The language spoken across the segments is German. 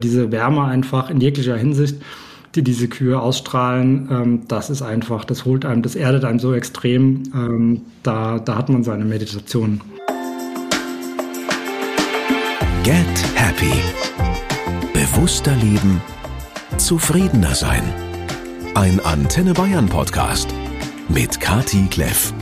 Diese Wärme einfach in jeglicher Hinsicht, die diese Kühe ausstrahlen, ähm, das ist einfach, das holt einem, das erdet einem so extrem. Ähm, da, da hat man seine Meditation. Get Happy. Bewusster leben, zufriedener sein. Ein Antenne Bayern Podcast mit Kati Kleff.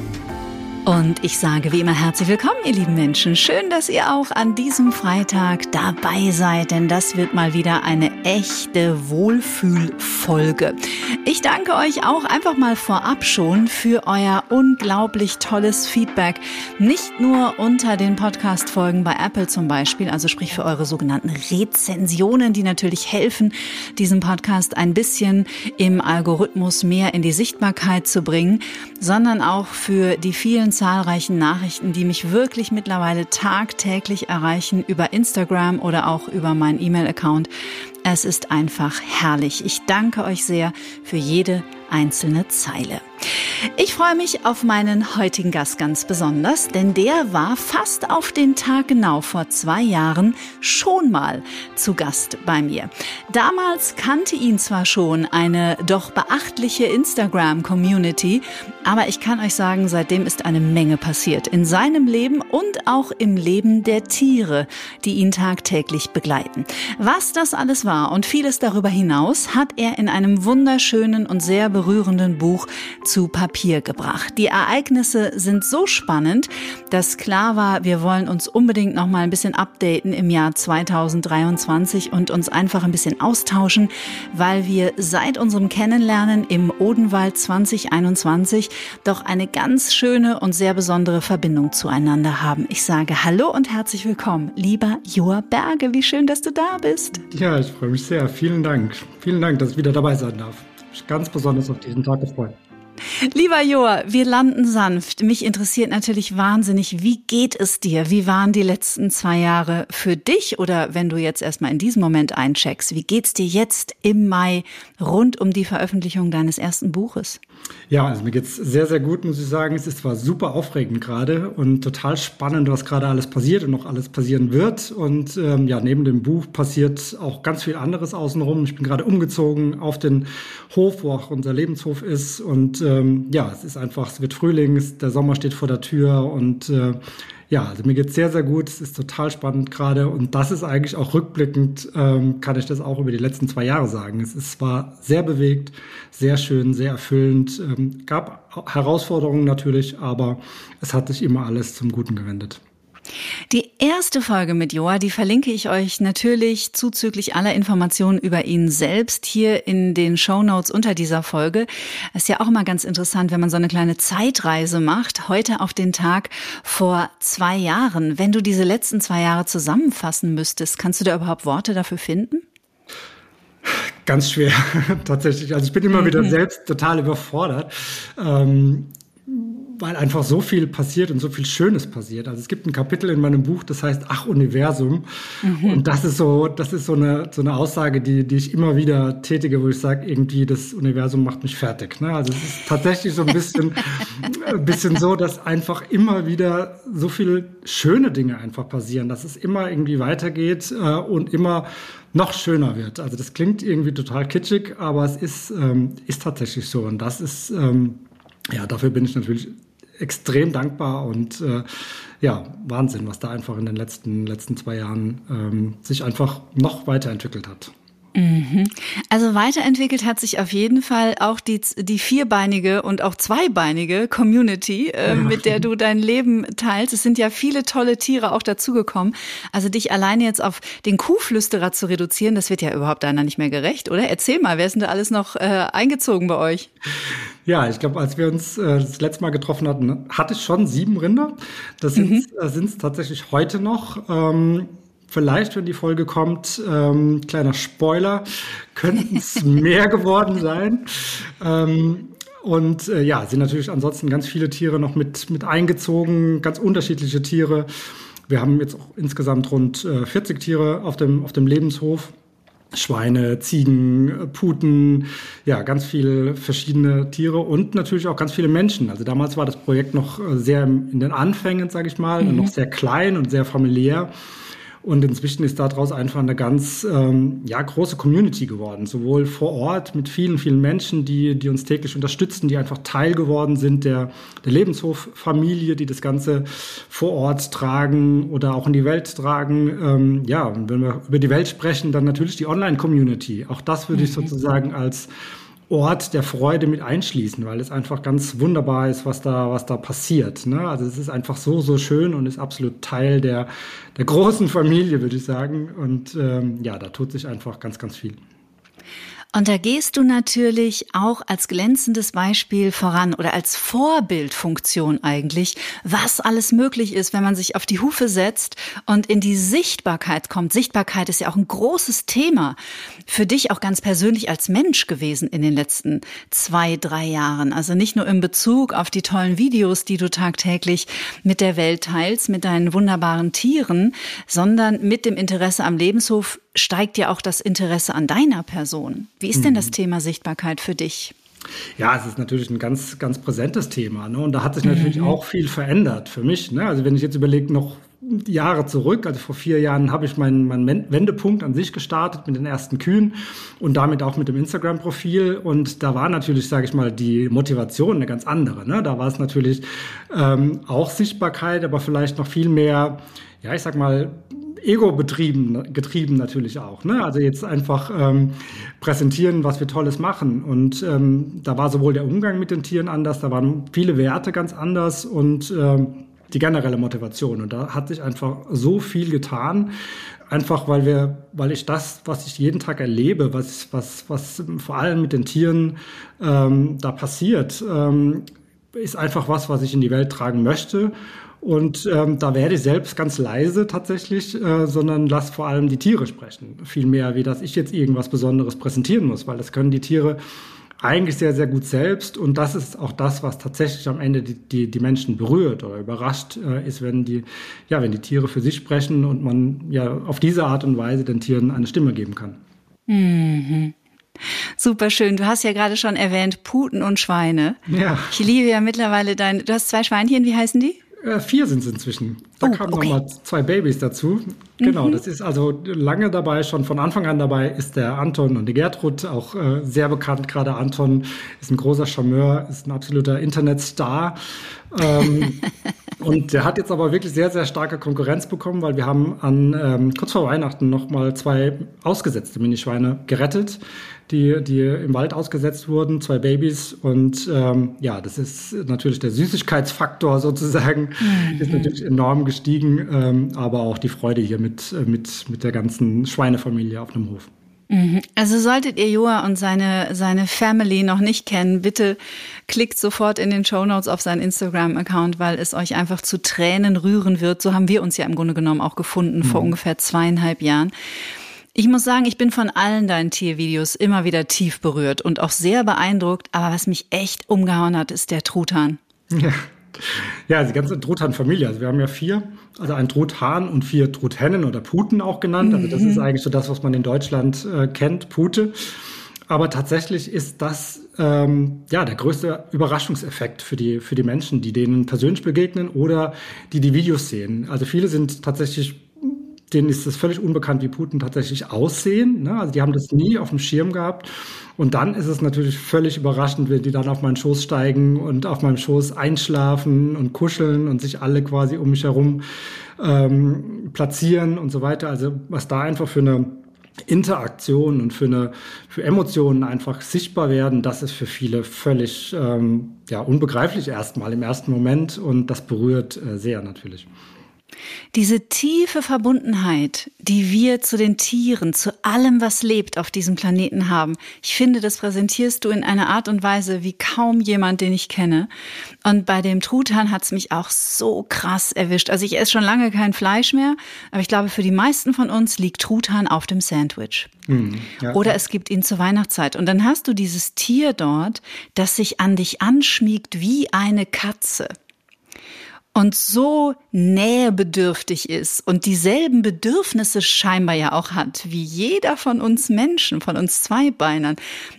Und ich sage wie immer herzlich willkommen, ihr lieben Menschen. Schön, dass ihr auch an diesem Freitag dabei seid, denn das wird mal wieder eine echte Wohlfühlfolge. Ich danke euch auch einfach mal vorab schon für euer unglaublich tolles Feedback. Nicht nur unter den Podcast-Folgen bei Apple zum Beispiel, also sprich für eure sogenannten Rezensionen, die natürlich helfen, diesen Podcast ein bisschen im Algorithmus mehr in die Sichtbarkeit zu bringen, sondern auch für die vielen zahlreichen Nachrichten, die mich wirklich mittlerweile tagtäglich erreichen über Instagram oder auch über meinen E-Mail-Account. Es ist einfach herrlich. Ich danke euch sehr für jede einzelne Zeile. Ich freue mich auf meinen heutigen Gast ganz besonders, denn der war fast auf den Tag genau vor zwei Jahren schon mal zu Gast bei mir. Damals kannte ihn zwar schon eine doch beachtliche Instagram-Community, aber ich kann euch sagen, seitdem ist eine Menge passiert in seinem Leben und auch im Leben der Tiere, die ihn tagtäglich begleiten. Was das alles war und vieles darüber hinaus hat er in einem wunderschönen und sehr berührenden Buch zu Papier gebracht. Die Ereignisse sind so spannend, dass klar war, wir wollen uns unbedingt noch mal ein bisschen updaten im Jahr 2023 und uns einfach ein bisschen austauschen, weil wir seit unserem Kennenlernen im Odenwald 2021 doch eine ganz schöne und sehr besondere Verbindung zueinander haben. Ich sage Hallo und herzlich willkommen, lieber Joa Berge. Wie schön, dass du da bist. Ja, ich freue mich sehr. Vielen Dank. Vielen Dank, dass ich wieder dabei sein darf. Ich ganz besonders auf diesen Tag gefreut. Lieber Joa, wir landen sanft. Mich interessiert natürlich wahnsinnig, wie geht es dir? Wie waren die letzten zwei Jahre für dich? Oder wenn du jetzt erstmal in diesem Moment eincheckst, wie geht's dir jetzt im Mai rund um die Veröffentlichung deines ersten Buches? Ja, also mir geht's sehr, sehr gut, muss ich sagen. Es ist zwar super aufregend gerade und total spannend, was gerade alles passiert und noch alles passieren wird. Und ähm, ja, neben dem Buch passiert auch ganz viel anderes außenrum. Ich bin gerade umgezogen auf den Hof, wo auch unser Lebenshof ist. Und ähm, ja, es ist einfach, es wird Frühling, der Sommer steht vor der Tür und äh, ja, also mir geht's sehr, sehr gut. Es ist total spannend gerade. Und das ist eigentlich auch rückblickend, ähm, kann ich das auch über die letzten zwei Jahre sagen. Es ist zwar sehr bewegt, sehr schön, sehr erfüllend. Ähm, gab Herausforderungen natürlich, aber es hat sich immer alles zum Guten gewendet. Die erste Folge mit Joa, die verlinke ich euch natürlich zuzüglich aller Informationen über ihn selbst hier in den Show Notes unter dieser Folge. Es ist ja auch immer ganz interessant, wenn man so eine kleine Zeitreise macht. Heute auf den Tag vor zwei Jahren. Wenn du diese letzten zwei Jahre zusammenfassen müsstest, kannst du da überhaupt Worte dafür finden? Ganz schwer, tatsächlich. Also ich bin immer mhm. wieder selbst total überfordert. Ähm, weil einfach so viel passiert und so viel Schönes passiert. Also es gibt ein Kapitel in meinem Buch, das heißt Ach Universum. Mhm. Und das ist so, das ist so eine, so eine Aussage, die, die ich immer wieder tätige, wo ich sage, irgendwie das Universum macht mich fertig. Ne? Also es ist tatsächlich so ein bisschen, ein bisschen so, dass einfach immer wieder so viele schöne Dinge einfach passieren, dass es immer irgendwie weitergeht äh, und immer noch schöner wird. Also das klingt irgendwie total kitschig, aber es ist, ähm, ist tatsächlich so. Und das ist, ähm, ja, dafür bin ich natürlich extrem dankbar und äh, ja, Wahnsinn, was da einfach in den letzten, letzten zwei Jahren ähm, sich einfach noch weiterentwickelt hat. Mhm. Also weiterentwickelt hat sich auf jeden Fall auch die, die vierbeinige und auch zweibeinige Community, äh, mit der du dein Leben teilst. Es sind ja viele tolle Tiere auch dazugekommen. Also dich alleine jetzt auf den Kuhflüsterer zu reduzieren, das wird ja überhaupt einer nicht mehr gerecht, oder? Erzähl mal, wer ist denn da alles noch äh, eingezogen bei euch? Ja, ich glaube, als wir uns äh, das letzte Mal getroffen hatten, hatte ich schon sieben Rinder. Das sind es mhm. äh, tatsächlich heute noch. Ähm, vielleicht, wenn die Folge kommt, ähm, kleiner Spoiler, könnten es mehr geworden sein. Ähm, und äh, ja, sind natürlich ansonsten ganz viele Tiere noch mit, mit eingezogen, ganz unterschiedliche Tiere. Wir haben jetzt auch insgesamt rund äh, 40 Tiere auf dem, auf dem Lebenshof. Schweine, Ziegen, Puten, ja, ganz viele verschiedene Tiere und natürlich auch ganz viele Menschen. Also damals war das Projekt noch äh, sehr in den Anfängen, sage ich mal, mhm. noch sehr klein und sehr familiär. Und inzwischen ist daraus einfach eine ganz ähm, ja, große Community geworden, sowohl vor Ort mit vielen, vielen Menschen, die, die uns täglich unterstützen, die einfach Teil geworden sind der, der Lebenshoffamilie, die das Ganze vor Ort tragen oder auch in die Welt tragen. Ähm, ja, und wenn wir über die Welt sprechen, dann natürlich die Online-Community. Auch das würde ich mhm. sozusagen als Ort der Freude mit einschließen, weil es einfach ganz wunderbar ist, was da, was da passiert. Ne? Also es ist einfach so, so schön und ist absolut Teil der, der großen Familie, würde ich sagen. Und ähm, ja, da tut sich einfach ganz, ganz viel. Und da gehst du natürlich auch als glänzendes Beispiel voran oder als Vorbildfunktion eigentlich, was alles möglich ist, wenn man sich auf die Hufe setzt und in die Sichtbarkeit kommt. Sichtbarkeit ist ja auch ein großes Thema für dich auch ganz persönlich als Mensch gewesen in den letzten zwei, drei Jahren. Also nicht nur in Bezug auf die tollen Videos, die du tagtäglich mit der Welt teilst, mit deinen wunderbaren Tieren, sondern mit dem Interesse am Lebenshof steigt ja auch das Interesse an deiner Person. Wie ist denn das mhm. Thema Sichtbarkeit für dich? Ja, es ist natürlich ein ganz, ganz präsentes Thema. Ne? Und da hat sich natürlich mhm. auch viel verändert für mich. Ne? Also wenn ich jetzt überlege, noch Jahre zurück, also vor vier Jahren habe ich meinen, meinen Wendepunkt an sich gestartet mit den ersten Kühen und damit auch mit dem Instagram-Profil. Und da war natürlich, sage ich mal, die Motivation eine ganz andere. Ne? Da war es natürlich ähm, auch Sichtbarkeit, aber vielleicht noch viel mehr, ja, ich sag mal, Ego betrieben, getrieben natürlich auch. Ne? Also jetzt einfach ähm, präsentieren, was wir Tolles machen. Und ähm, da war sowohl der Umgang mit den Tieren anders, da waren viele Werte ganz anders und ähm, die generelle Motivation. Und da hat sich einfach so viel getan. Einfach weil wir, weil ich das, was ich jeden Tag erlebe, was, was, was vor allem mit den Tieren ähm, da passiert, ähm, ist einfach was, was ich in die Welt tragen möchte. Und ähm, da werde ich selbst ganz leise tatsächlich, äh, sondern lass vor allem die Tiere sprechen. Viel mehr, wie dass ich jetzt irgendwas Besonderes präsentieren muss, weil das können die Tiere eigentlich sehr, sehr gut selbst. Und das ist auch das, was tatsächlich am Ende die, die, die Menschen berührt oder überrascht äh, ist, wenn die, ja, wenn die Tiere für sich sprechen und man ja auf diese Art und Weise den Tieren eine Stimme geben kann. Mhm. Super schön. Du hast ja gerade schon erwähnt, Puten und Schweine. Ja. Ich liebe ja mittlerweile deine, du hast zwei Schweinchen, wie heißen die? Äh, vier sind es inzwischen. Da oh, kamen okay. nochmal zwei Babys dazu. Genau, mhm. das ist also lange dabei, schon von Anfang an dabei ist der Anton und die Gertrud, auch äh, sehr bekannt. Gerade Anton ist ein großer Charmeur, ist ein absoluter Internetstar. Ähm, und der hat jetzt aber wirklich sehr, sehr starke Konkurrenz bekommen, weil wir haben an ähm, kurz vor Weihnachten nochmal zwei ausgesetzte Minischweine gerettet die, die im Wald ausgesetzt wurden, zwei Babys. Und ähm, ja, das ist natürlich der Süßigkeitsfaktor sozusagen, mhm. ist natürlich enorm gestiegen, ähm, aber auch die Freude hier mit, äh, mit, mit der ganzen Schweinefamilie auf dem Hof. Mhm. Also solltet ihr Joa und seine, seine Family noch nicht kennen, bitte klickt sofort in den Show Notes auf seinen Instagram-Account, weil es euch einfach zu Tränen rühren wird. So haben wir uns ja im Grunde genommen auch gefunden mhm. vor ungefähr zweieinhalb Jahren. Ich muss sagen, ich bin von allen deinen Tiervideos immer wieder tief berührt und auch sehr beeindruckt. Aber was mich echt umgehauen hat, ist der Truthahn. Ja. Ja, die ganze Truthahn-Familie. Also wir haben ja vier, also ein Truthahn und vier Truthhennen oder Puten auch genannt. Also das ist mhm. eigentlich so das, was man in Deutschland äh, kennt, Pute. Aber tatsächlich ist das ähm, ja der größte Überraschungseffekt für die für die Menschen, die denen persönlich begegnen oder die die Videos sehen. Also viele sind tatsächlich denen ist es völlig unbekannt, wie Putin tatsächlich aussehen. Ne? Also die haben das nie auf dem Schirm gehabt. Und dann ist es natürlich völlig überraschend, wenn die dann auf meinen Schoß steigen und auf meinem Schoß einschlafen und kuscheln und sich alle quasi um mich herum ähm, platzieren und so weiter. Also was da einfach für eine Interaktion und für eine für Emotionen einfach sichtbar werden, das ist für viele völlig ähm, ja unbegreiflich erstmal im ersten Moment und das berührt äh, sehr natürlich. Diese tiefe Verbundenheit, die wir zu den Tieren, zu allem, was lebt auf diesem Planeten haben, ich finde, das präsentierst du in einer Art und Weise wie kaum jemand, den ich kenne. Und bei dem Truthahn hat es mich auch so krass erwischt. Also ich esse schon lange kein Fleisch mehr, aber ich glaube, für die meisten von uns liegt Truthahn auf dem Sandwich. Mhm, ja. Oder es gibt ihn zur Weihnachtszeit. Und dann hast du dieses Tier dort, das sich an dich anschmiegt wie eine Katze. Und so nähebedürftig ist und dieselben Bedürfnisse scheinbar ja auch hat wie jeder von uns Menschen, von uns Zweibeinern.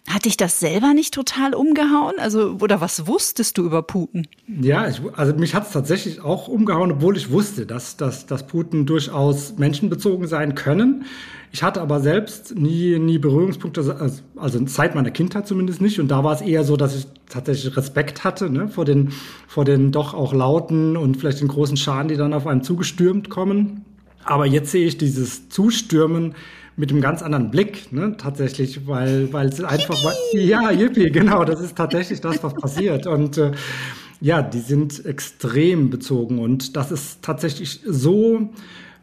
Hat dich das selber nicht total umgehauen? Also, oder was wusstest du über Putin? Ja, ich, also mich hat es tatsächlich auch umgehauen, obwohl ich wusste, dass, dass, dass Putin durchaus menschenbezogen sein können. Ich hatte aber selbst nie, nie Berührungspunkte, also, also Zeit meiner Kindheit zumindest nicht. Und da war es eher so, dass ich tatsächlich Respekt hatte ne, vor, den, vor den doch auch lauten und vielleicht den großen Scharen, die dann auf einem zugestürmt kommen. Aber jetzt sehe ich dieses Zustürmen mit einem ganz anderen Blick, ne, tatsächlich, weil, weil es einfach, yippie. ja, yippie, genau, das ist tatsächlich das, was passiert. Und äh, ja, die sind extrem bezogen und das ist tatsächlich so,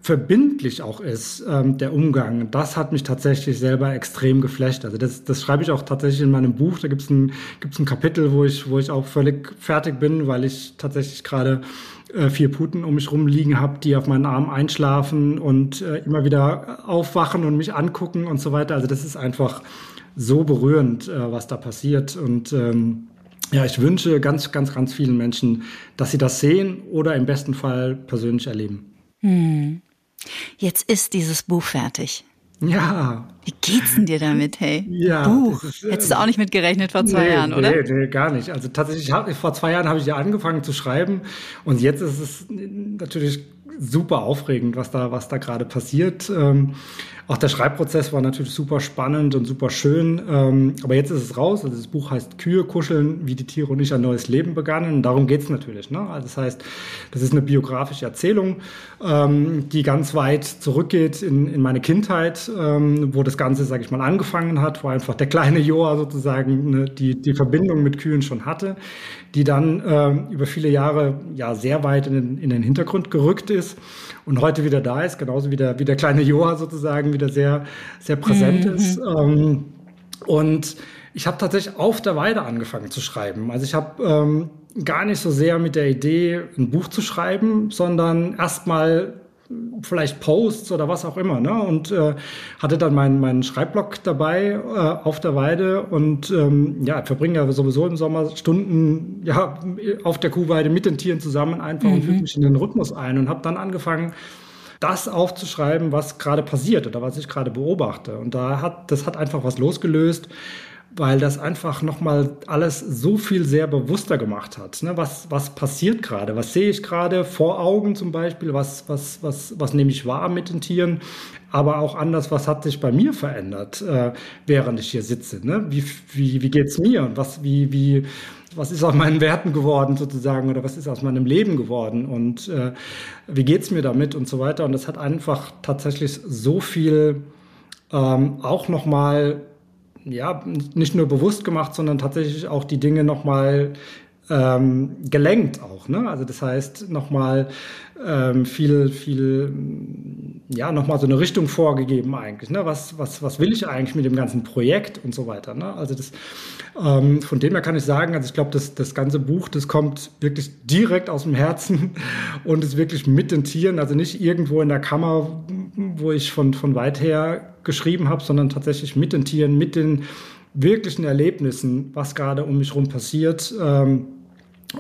verbindlich auch ist, ähm, der Umgang, das hat mich tatsächlich selber extrem geflecht. Also das, das schreibe ich auch tatsächlich in meinem Buch. Da gibt es ein, gibt's ein Kapitel, wo ich, wo ich auch völlig fertig bin, weil ich tatsächlich gerade äh, vier Puten um mich rumliegen habe, die auf meinen Arm einschlafen und äh, immer wieder aufwachen und mich angucken und so weiter. Also das ist einfach so berührend, äh, was da passiert. Und ähm, ja, ich wünsche ganz, ganz, ganz vielen Menschen, dass sie das sehen oder im besten Fall persönlich erleben. Hm. Jetzt ist dieses Buch fertig. Ja. Wie geht's denn dir damit, hey? Ja. Buch. Ist, Hättest du auch nicht mit gerechnet vor zwei nee, Jahren, oder? Nee, nee, gar nicht. Also tatsächlich, hab, vor zwei Jahren habe ich ja angefangen zu schreiben und jetzt ist es natürlich super aufregend, was da, was da gerade passiert. Ähm, auch der Schreibprozess war natürlich super spannend und super schön. Ähm, aber jetzt ist es raus. Also das Buch heißt Kühe kuscheln, wie die Tiere und ich ein neues Leben begannen. Und darum geht's natürlich. Ne? Also das heißt, das ist eine biografische Erzählung, ähm, die ganz weit zurückgeht in, in meine Kindheit, ähm, wo das Ganze, sage ich mal, angefangen hat, wo einfach der kleine Joa sozusagen ne, die, die Verbindung mit Kühen schon hatte, die dann ähm, über viele Jahre ja sehr weit in den, in den Hintergrund gerückt ist und heute wieder da ist, genauso wie der, wie der kleine Joa sozusagen wieder sehr, sehr präsent mhm. ist. Ähm, und ich habe tatsächlich auf der Weide angefangen zu schreiben. Also ich habe ähm, gar nicht so sehr mit der Idee, ein Buch zu schreiben, sondern erstmal vielleicht Posts oder was auch immer, ne? Und äh, hatte dann meinen meinen Schreibblock dabei äh, auf der Weide und ähm, ja, verbringe ja sowieso im Sommer Stunden ja auf der Kuhweide mit den Tieren zusammen einfach mhm. und füge mich in den Rhythmus ein und habe dann angefangen das aufzuschreiben, was gerade passiert oder was ich gerade beobachte. Und da hat das hat einfach was losgelöst, weil das einfach nochmal alles so viel sehr bewusster gemacht hat. Ne? Was, was passiert gerade? Was sehe ich gerade vor Augen zum Beispiel? Was, was, was, was nehme ich wahr mit den Tieren? Aber auch anders, was hat sich bei mir verändert, äh, während ich hier sitze? Ne? Wie, wie, wie geht's mir? Und was, wie, wie, was ist aus meinen Werten geworden sozusagen oder was ist aus meinem Leben geworden und äh, wie geht's mir damit und so weiter. Und das hat einfach tatsächlich so viel ähm, auch nochmal ja, nicht nur bewusst gemacht, sondern tatsächlich auch die Dinge nochmal ähm, gelenkt auch. Ne? Also das heißt nochmal ähm, viel, viel, ja, nochmal so eine Richtung vorgegeben eigentlich. Ne? Was, was, was will ich eigentlich mit dem ganzen Projekt und so weiter. Ne? Also das, ähm, von dem her kann ich sagen, also ich glaube, das, das ganze Buch, das kommt wirklich direkt aus dem Herzen und ist wirklich mit den Tieren, also nicht irgendwo in der Kammer, wo ich von, von weit her geschrieben habe, sondern tatsächlich mit den Tieren, mit den wirklichen Erlebnissen, was gerade um mich herum passiert. Ähm,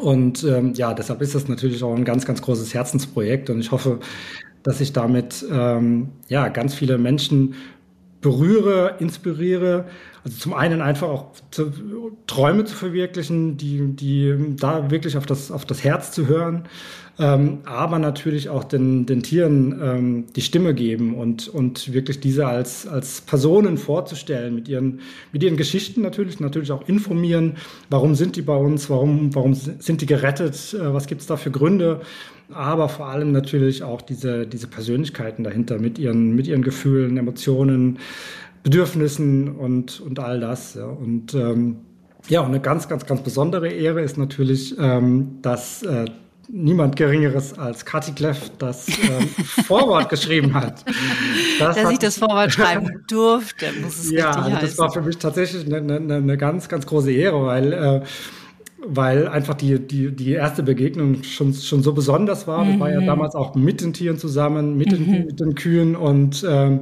und ähm, ja, deshalb ist das natürlich auch ein ganz, ganz großes Herzensprojekt. Und ich hoffe, dass ich damit ähm, ja ganz viele Menschen berühre, inspiriere. Also zum einen einfach auch zu, Träume zu verwirklichen, die, die da wirklich auf das, auf das Herz zu hören ähm, aber natürlich auch den, den Tieren ähm, die Stimme geben und, und wirklich diese als, als Personen vorzustellen, mit ihren, mit ihren Geschichten natürlich, natürlich auch informieren, warum sind die bei uns, warum, warum sind die gerettet, äh, was gibt es da für Gründe, aber vor allem natürlich auch diese, diese Persönlichkeiten dahinter mit ihren, mit ihren Gefühlen, Emotionen, Bedürfnissen und, und all das. Ja. Und ähm, ja, und eine ganz, ganz, ganz besondere Ehre ist natürlich, ähm, dass äh, niemand Geringeres als Kati Kleff das ähm, Vorwort geschrieben hat. Das Dass hat, ich das Vorwort schreiben durfte, muss es ja, richtig das war für mich tatsächlich eine, eine, eine ganz, ganz große Ehre, weil äh, weil einfach die, die, die erste Begegnung schon, schon so besonders war. Mhm. Ich war ja damals auch mit den Tieren zusammen, mit den, mhm. mit den Kühen und ähm,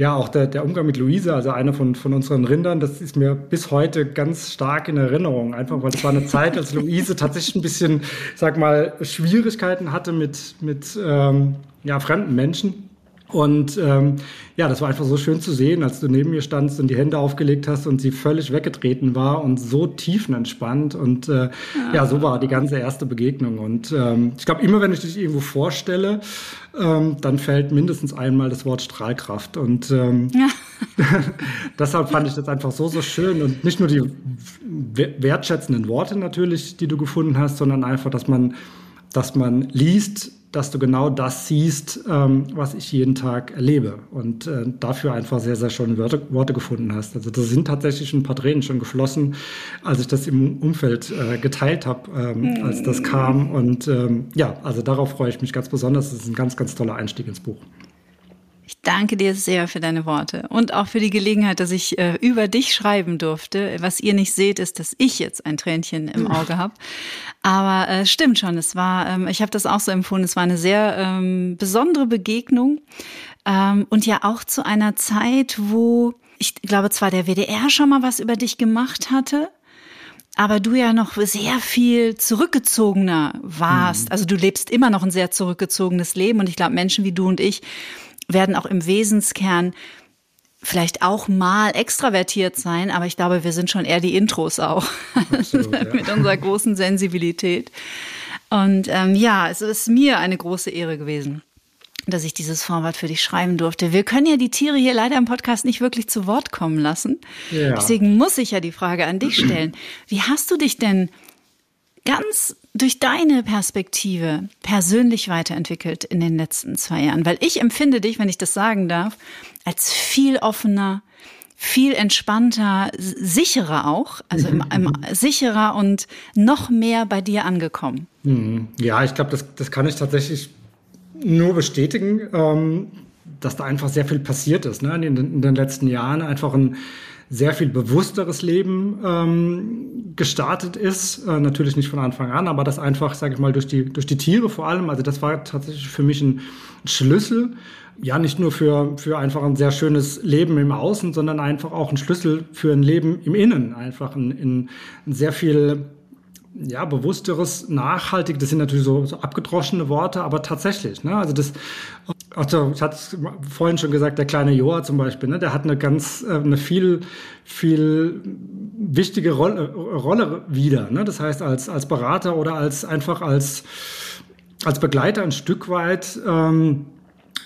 ja, auch der, der Umgang mit Luise, also einer von, von unseren Rindern, das ist mir bis heute ganz stark in Erinnerung. Einfach weil es war eine Zeit, als Luise tatsächlich ein bisschen, sag mal, Schwierigkeiten hatte mit, mit ähm, ja, fremden Menschen. Und ähm, ja, das war einfach so schön zu sehen, als du neben mir standst und die Hände aufgelegt hast und sie völlig weggetreten war und so tiefenentspannt. Und äh, ja. ja, so war die ganze erste Begegnung. Und ähm, ich glaube, immer wenn ich dich irgendwo vorstelle, ähm, dann fällt mindestens einmal das Wort Strahlkraft. Und ähm, ja. deshalb fand ich das einfach so, so schön. Und nicht nur die wertschätzenden Worte natürlich, die du gefunden hast, sondern einfach, dass man, dass man liest, dass du genau das siehst, ähm, was ich jeden Tag erlebe und äh, dafür einfach sehr, sehr schöne Worte, Worte gefunden hast. Also da sind tatsächlich ein paar Tränen schon geflossen, als ich das im Umfeld äh, geteilt habe, ähm, mhm. als das kam. Und ähm, ja, also darauf freue ich mich ganz besonders. Das ist ein ganz, ganz toller Einstieg ins Buch. Ich danke dir sehr für deine Worte und auch für die Gelegenheit, dass ich äh, über dich schreiben durfte. Was ihr nicht seht, ist, dass ich jetzt ein Tränchen im Auge habe. Aber äh, stimmt schon, es war, ähm, ich habe das auch so empfunden, es war eine sehr ähm, besondere Begegnung ähm, und ja auch zu einer Zeit, wo ich glaube zwar der WDR schon mal was über dich gemacht hatte, aber du ja noch sehr viel zurückgezogener warst. Mhm. Also du lebst immer noch ein sehr zurückgezogenes Leben und ich glaube, Menschen wie du und ich, werden auch im Wesenskern vielleicht auch mal extravertiert sein, aber ich glaube, wir sind schon eher die Intros auch Absolut, ja. mit unserer großen Sensibilität. Und ähm, ja, es ist mir eine große Ehre gewesen, dass ich dieses Vorwort für dich schreiben durfte. Wir können ja die Tiere hier leider im Podcast nicht wirklich zu Wort kommen lassen. Ja. Deswegen muss ich ja die Frage an dich stellen. Wie hast du dich denn ganz durch deine Perspektive persönlich weiterentwickelt in den letzten zwei Jahren? Weil ich empfinde dich, wenn ich das sagen darf, als viel offener, viel entspannter, sicherer auch, also im, im, sicherer und noch mehr bei dir angekommen. Mhm. Ja, ich glaube, das, das kann ich tatsächlich nur bestätigen, ähm, dass da einfach sehr viel passiert ist ne? in, den, in den letzten Jahren. Einfach ein sehr viel bewussteres Leben ähm, gestartet ist. Äh, natürlich nicht von Anfang an, aber das einfach, sage ich mal, durch die, durch die Tiere vor allem. Also das war tatsächlich für mich ein Schlüssel. Ja, nicht nur für, für einfach ein sehr schönes Leben im Außen, sondern einfach auch ein Schlüssel für ein Leben im Innen. Einfach ein, ein, ein sehr viel ja, bewussteres, nachhaltig, das sind natürlich so, so abgedroschene Worte, aber tatsächlich, ne? Also das, also ich hatte vorhin schon gesagt, der kleine Joa zum Beispiel, ne, der hat eine ganz, äh, eine viel, viel wichtige Rolle, Rolle wieder. Ne? Das heißt, als, als Berater oder als einfach als, als Begleiter ein Stück weit ähm,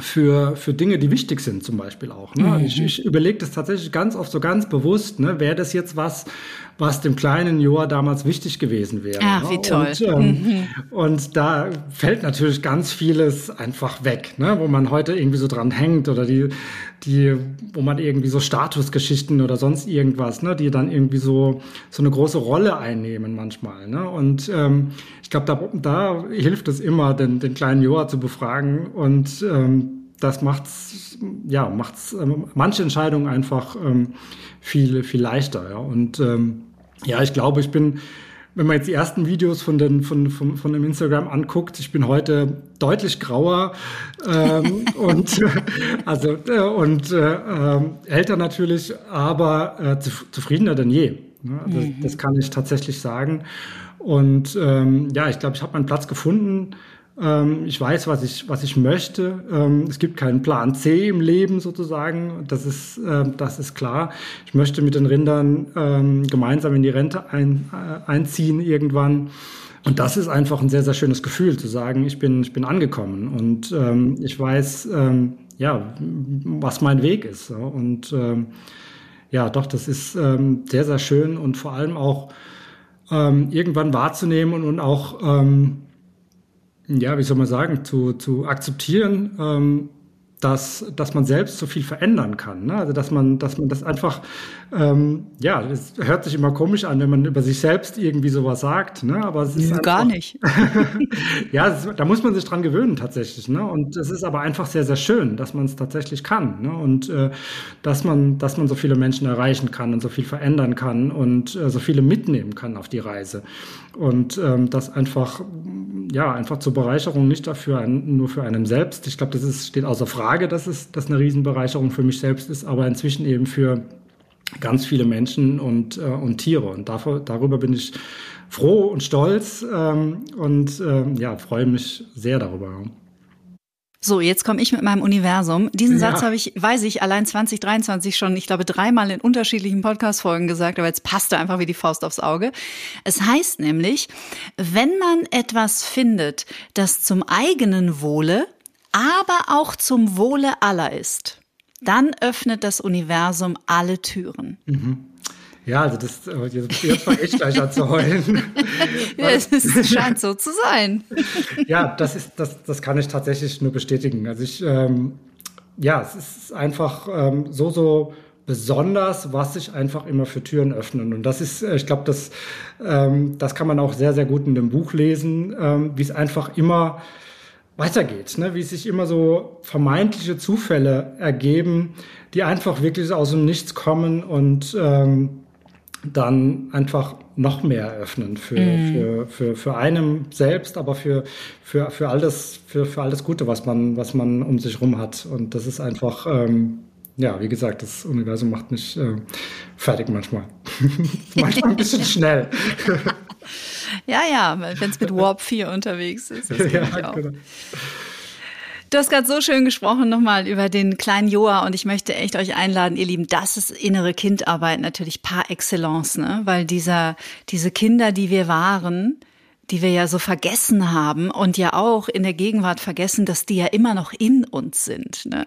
für, für Dinge, die wichtig sind, zum Beispiel auch. Ne? Mhm. Ich, ich überlege das tatsächlich ganz oft so ganz bewusst, ne? wäre das jetzt was, was dem kleinen Joa damals wichtig gewesen wäre. Ah, ne? wie toll. Und, ähm, mhm. und, da fällt natürlich ganz vieles einfach weg, ne? wo man heute irgendwie so dran hängt oder die, die, wo man irgendwie so Statusgeschichten oder sonst irgendwas, ne? die dann irgendwie so, so eine große Rolle einnehmen manchmal. Ne? Und ähm, ich glaube, da, da hilft es immer, den, den kleinen Joa zu befragen und ähm, das macht's, ja, macht's ähm, manche Entscheidungen einfach ähm, viel, viel leichter. Ja. Und ähm, ja, ich glaube, ich bin, wenn man jetzt die ersten Videos von, den, von, von, von dem Instagram anguckt, ich bin heute deutlich grauer ähm, und also äh, und äh, äh, älter natürlich, aber äh, zufriedener denn je. Ne? Das, mhm. das kann ich tatsächlich sagen. Und ähm, ja, ich glaube, ich habe meinen Platz gefunden. Ähm, ich weiß, was ich, was ich möchte. Ähm, es gibt keinen Plan C im Leben sozusagen. Das ist, äh, das ist klar. Ich möchte mit den Rindern ähm, gemeinsam in die Rente ein, äh, einziehen irgendwann. Und das ist einfach ein sehr, sehr schönes Gefühl, zu sagen, ich bin, ich bin angekommen und ähm, ich weiß, ähm, ja, was mein Weg ist. Und ähm, ja, doch, das ist ähm, sehr, sehr schön und vor allem auch ähm, irgendwann wahrzunehmen und, und auch ähm, ja, wie soll man sagen, zu, zu akzeptieren, ähm, dass, dass man selbst so viel verändern kann. Ne? Also dass man, dass man das einfach, ähm, ja, es hört sich immer komisch an, wenn man über sich selbst irgendwie sowas sagt, ne? Aber es ist einfach, gar nicht. ja, ist, da muss man sich dran gewöhnen tatsächlich. Ne? Und es ist aber einfach sehr, sehr schön, dass man es tatsächlich kann. Ne? Und äh, dass man, dass man so viele Menschen erreichen kann und so viel verändern kann und äh, so viele mitnehmen kann auf die Reise. Und ähm, das einfach, ja, einfach zur Bereicherung nicht dafür, nur für einen selbst. Ich glaube, das ist, steht außer Frage dass es das eine Riesenbereicherung für mich selbst ist, aber inzwischen eben für ganz viele Menschen und, äh, und Tiere. Und dafür, darüber bin ich froh und stolz ähm, und ähm, ja, freue mich sehr darüber. So, jetzt komme ich mit meinem Universum. Diesen ja. Satz habe ich, weiß ich, allein 2023 schon, ich glaube, dreimal in unterschiedlichen Podcast-Folgen gesagt, aber jetzt passt er einfach wie die Faust aufs Auge. Es heißt nämlich, wenn man etwas findet, das zum eigenen Wohle, aber auch zum Wohle aller ist, dann öffnet das Universum alle Türen. Mhm. Ja, also das, jetzt fange ich gleich an zu heulen. ja, es scheint so zu sein. ja, das ist, das, das kann ich tatsächlich nur bestätigen. Also ich, ähm, ja, es ist einfach ähm, so, so besonders, was sich einfach immer für Türen öffnen. Und das ist, äh, ich glaube, das, ähm, das kann man auch sehr, sehr gut in dem Buch lesen, ähm, wie es einfach immer weitergeht, ne? wie sich immer so vermeintliche Zufälle ergeben, die einfach wirklich aus dem Nichts kommen und ähm, dann einfach noch mehr öffnen für, mm. für, für, für einem selbst, aber für, für, für, all das, für, für all das Gute, was man, was man um sich rum hat. Und das ist einfach, ähm, ja, wie gesagt, das Universum macht mich äh, fertig manchmal. manchmal ein bisschen schnell. Ja, ja, wenn es mit Warp 4 unterwegs ist. Das ja, auch. Genau. Du hast gerade so schön gesprochen nochmal über den kleinen Joa und ich möchte echt euch einladen, ihr Lieben, das ist innere Kindarbeit natürlich par excellence, ne? Weil dieser, diese Kinder, die wir waren, die wir ja so vergessen haben und ja auch in der Gegenwart vergessen, dass die ja immer noch in uns sind. Ne?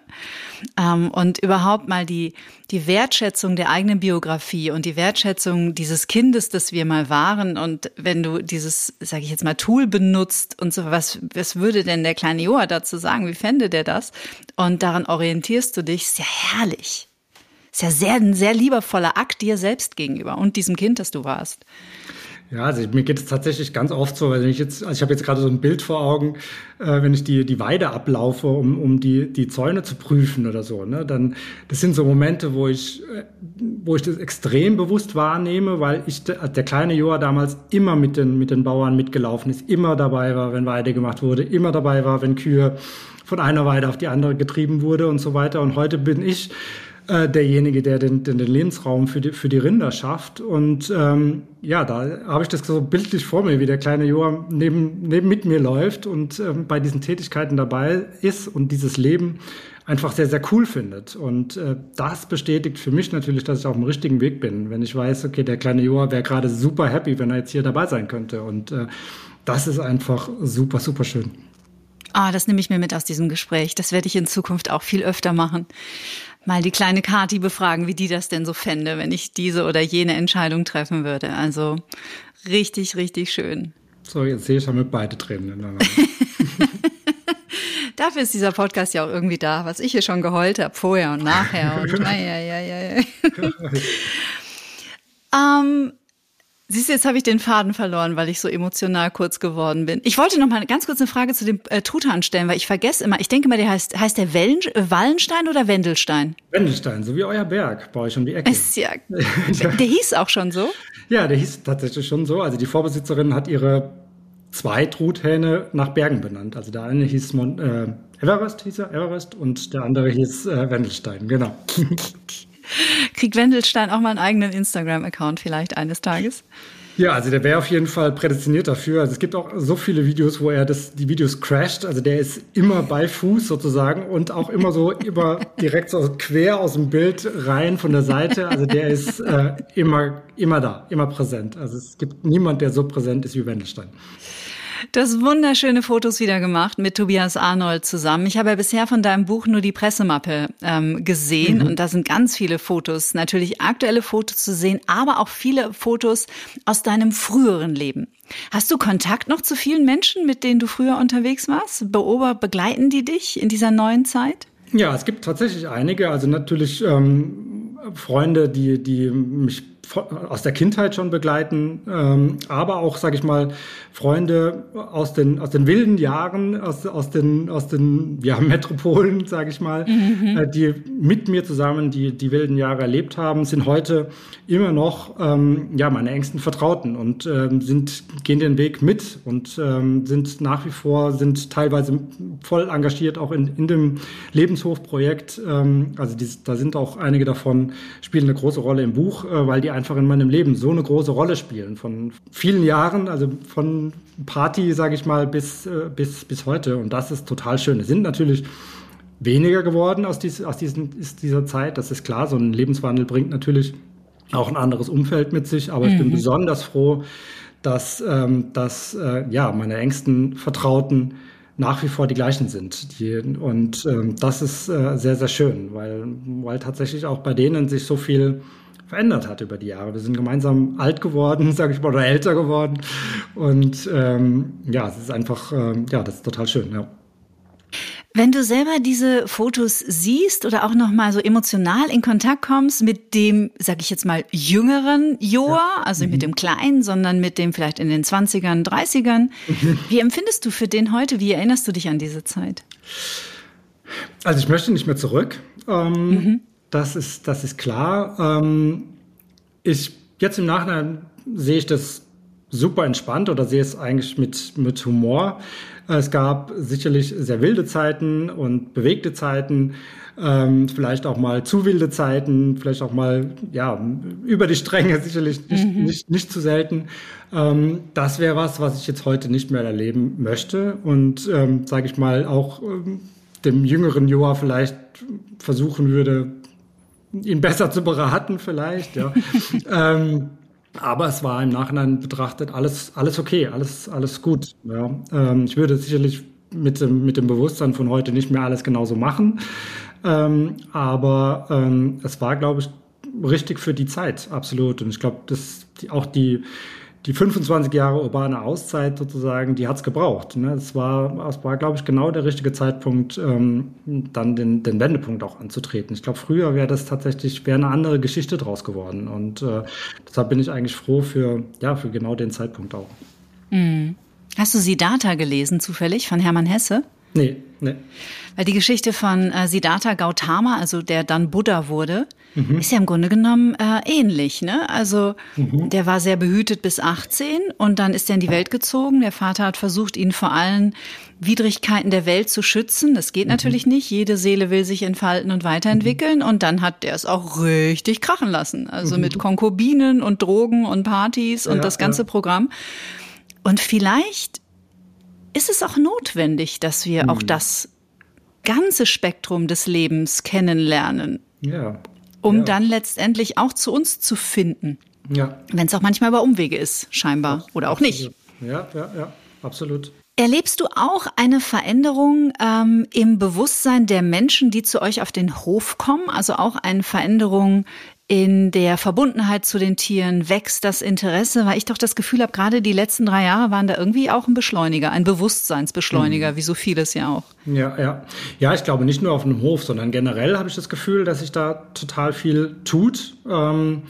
Ähm, und überhaupt mal die, die Wertschätzung der eigenen Biografie und die Wertschätzung dieses Kindes, das wir mal waren. Und wenn du dieses, sage ich jetzt mal, Tool benutzt und so, was, was würde denn der kleine Joa dazu sagen? Wie fände der das? Und daran orientierst du dich, ist ja herrlich. Ist ja sehr, ein sehr liebevoller Akt dir selbst gegenüber und diesem Kind, das du warst. Ja, also mir geht es tatsächlich ganz oft so, wenn ich jetzt, also ich habe jetzt gerade so ein Bild vor Augen, äh, wenn ich die, die Weide ablaufe, um, um die, die Zäune zu prüfen oder so, ne, dann, das sind so Momente, wo ich, äh, wo ich das extrem bewusst wahrnehme, weil ich, der kleine Joa damals immer mit den, mit den Bauern mitgelaufen ist, immer dabei war, wenn Weide gemacht wurde, immer dabei war, wenn Kühe von einer Weide auf die andere getrieben wurde und so weiter. Und heute bin ich äh, derjenige, der den, den, den Lebensraum für die, für die Rinder schafft. Und ähm, ja, da habe ich das so bildlich vor mir, wie der kleine Johann neben, neben mit mir läuft und ähm, bei diesen Tätigkeiten dabei ist und dieses Leben einfach sehr, sehr cool findet. Und äh, das bestätigt für mich natürlich, dass ich auf dem richtigen Weg bin, wenn ich weiß, okay, der kleine Joa wäre gerade super happy, wenn er jetzt hier dabei sein könnte. Und äh, das ist einfach super, super schön. Ah, das nehme ich mir mit aus diesem Gespräch. Das werde ich in Zukunft auch viel öfter machen mal die kleine Kati befragen, wie die das denn so fände, wenn ich diese oder jene Entscheidung treffen würde. Also richtig, richtig schön. So, jetzt sehe ich damit beide Tränen Dafür ist dieser Podcast ja auch irgendwie da, was ich hier schon geheult habe, vorher und nachher. Und, ja, ja, ja, ja. ähm, Siehst du, jetzt habe ich den Faden verloren, weil ich so emotional kurz geworden bin. Ich wollte noch mal ganz kurz eine Frage zu dem äh, Truthahn stellen, weil ich vergesse immer, ich denke mal, der heißt, heißt der Wellen, äh, Wallenstein oder Wendelstein? Wendelstein, so wie euer Berg bei euch um die Ecke. Ist ja, der, der hieß auch schon so? Ja, der hieß tatsächlich schon so. Also die Vorbesitzerin hat ihre zwei Truthähne nach Bergen benannt. Also der eine hieß Mon äh, Everest, hieß er, Everest, und der andere hieß äh, Wendelstein, genau. Kriegt Wendelstein auch mal einen eigenen Instagram-Account vielleicht eines Tages? Ja, also der wäre auf jeden Fall prädestiniert dafür. Also es gibt auch so viele Videos, wo er das, die Videos crasht. Also der ist immer bei Fuß sozusagen und auch immer so immer direkt so quer aus dem Bild rein von der Seite. Also der ist äh, immer, immer da, immer präsent. Also es gibt niemand, der so präsent ist wie Wendelstein. Du hast wunderschöne Fotos wieder gemacht mit Tobias Arnold zusammen. Ich habe ja bisher von deinem Buch nur die Pressemappe ähm, gesehen mhm. und da sind ganz viele Fotos, natürlich aktuelle Fotos zu sehen, aber auch viele Fotos aus deinem früheren Leben. Hast du Kontakt noch zu vielen Menschen, mit denen du früher unterwegs warst? Beober begleiten die dich in dieser neuen Zeit? Ja, es gibt tatsächlich einige. Also natürlich ähm, Freunde, die, die mich aus der Kindheit schon begleiten, ähm, aber auch, sage ich mal, Freunde aus den, aus den wilden Jahren, aus, aus den, aus den ja, Metropolen, sage ich mal, mhm. äh, die mit mir zusammen die, die wilden Jahre erlebt haben, sind heute immer noch ähm, ja, meine engsten Vertrauten und ähm, sind, gehen den Weg mit und ähm, sind nach wie vor, sind teilweise voll engagiert auch in, in dem Lebenshofprojekt. Ähm, also die, da sind auch einige davon, spielen eine große Rolle im Buch, äh, weil die einfach in meinem Leben so eine große Rolle spielen. Von vielen Jahren, also von Party, sage ich mal, bis, äh, bis, bis heute. Und das ist total schön. Es sind natürlich weniger geworden aus, dies, aus diesen, dieser Zeit. Das ist klar. So ein Lebenswandel bringt natürlich auch ein anderes Umfeld mit sich. Aber mhm. ich bin mhm. besonders froh, dass, ähm, dass äh, ja, meine engsten Vertrauten nach wie vor die gleichen sind. Die, und ähm, das ist äh, sehr, sehr schön, weil, weil tatsächlich auch bei denen sich so viel verändert hat über die Jahre. Wir sind gemeinsam alt geworden, sage ich mal, oder älter geworden. Und ähm, ja, es ist einfach, ähm, ja, das ist total schön, ja. Wenn du selber diese Fotos siehst oder auch noch mal so emotional in Kontakt kommst mit dem, sag ich jetzt mal, jüngeren Joa, ja. also mhm. mit dem kleinen, sondern mit dem vielleicht in den 20ern, 30ern, mhm. wie empfindest du für den heute? Wie erinnerst du dich an diese Zeit? Also ich möchte nicht mehr zurück. Ähm, mhm. Das ist, das ist klar. Ähm, ich, jetzt im Nachhinein sehe ich das super entspannt oder sehe es eigentlich mit, mit Humor. Es gab sicherlich sehr wilde Zeiten und bewegte Zeiten, ähm, vielleicht auch mal zu wilde Zeiten, vielleicht auch mal ja über die Stränge, sicherlich nicht, mhm. nicht, nicht zu selten. Ähm, das wäre was, was ich jetzt heute nicht mehr erleben möchte und ähm, sage ich mal auch ähm, dem jüngeren Joa vielleicht versuchen würde, ihn besser zu beraten vielleicht, ja. ähm, aber es war im Nachhinein betrachtet alles, alles okay, alles, alles gut. Ja. Ähm, ich würde sicherlich mit dem, mit dem Bewusstsein von heute nicht mehr alles genauso machen. Ähm, aber ähm, es war, glaube ich, richtig für die Zeit, absolut. Und ich glaube, dass die, auch die, die 25 Jahre urbane Auszeit sozusagen, die hat's gebraucht. Ne? Es war, es war, glaube ich, genau der richtige Zeitpunkt, ähm, dann den, den Wendepunkt auch anzutreten. Ich glaube, früher wäre das tatsächlich, wäre eine andere Geschichte draus geworden. Und äh, deshalb bin ich eigentlich froh für, ja, für genau den Zeitpunkt auch. Mhm. Hast du Siddhartha gelesen, zufällig, von Hermann Hesse? Nee, nee. Weil die Geschichte von äh, Siddhartha Gautama, also der dann Buddha wurde, mhm. ist ja im Grunde genommen äh, ähnlich. Ne? Also mhm. der war sehr behütet bis 18 und dann ist er in die Welt gezogen. Der Vater hat versucht, ihn vor allen Widrigkeiten der Welt zu schützen. Das geht mhm. natürlich nicht. Jede Seele will sich entfalten und weiterentwickeln. Und dann hat er es auch richtig krachen lassen. Also mhm. mit Konkubinen und Drogen und Partys und ja, das ganze ja. Programm. Und vielleicht ist es auch notwendig, dass wir auch mhm. das ganze Spektrum des Lebens kennenlernen. Ja um ja. dann letztendlich auch zu uns zu finden. Ja. Wenn es auch manchmal über Umwege ist, scheinbar. Oder auch nicht. Ja, ja, ja, absolut. Erlebst du auch eine Veränderung ähm, im Bewusstsein der Menschen, die zu euch auf den Hof kommen? Also auch eine Veränderung in der Verbundenheit zu den Tieren wächst das Interesse, weil ich doch das Gefühl habe, gerade die letzten drei Jahre waren da irgendwie auch ein Beschleuniger, ein Bewusstseinsbeschleuniger, mhm. wie so vieles ja auch. Ja, ja. Ja, ich glaube nicht nur auf einem Hof, sondern generell habe ich das Gefühl, dass sich da total viel tut. Ähm,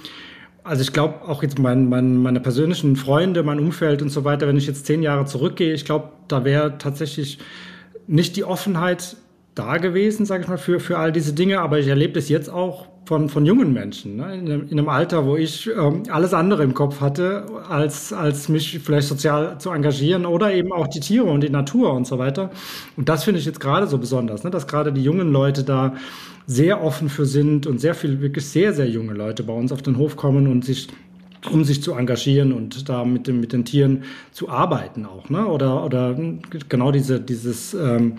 also ich glaube auch jetzt mein, mein, meine persönlichen Freunde, mein Umfeld und so weiter, wenn ich jetzt zehn Jahre zurückgehe, ich glaube, da wäre tatsächlich nicht die Offenheit da gewesen, sage ich mal, für, für all diese Dinge. Aber ich erlebe das jetzt auch von, von jungen Menschen, ne? in, einem, in einem Alter, wo ich ähm, alles andere im Kopf hatte, als, als mich vielleicht sozial zu engagieren oder eben auch die Tiere und die Natur und so weiter. Und das finde ich jetzt gerade so besonders, ne? dass gerade die jungen Leute da sehr offen für sind und sehr viel, wirklich sehr, sehr junge Leute bei uns auf den Hof kommen und sich um sich zu engagieren und da mit, dem, mit den Tieren zu arbeiten auch, ne? Oder, oder genau diese, dieses, ähm,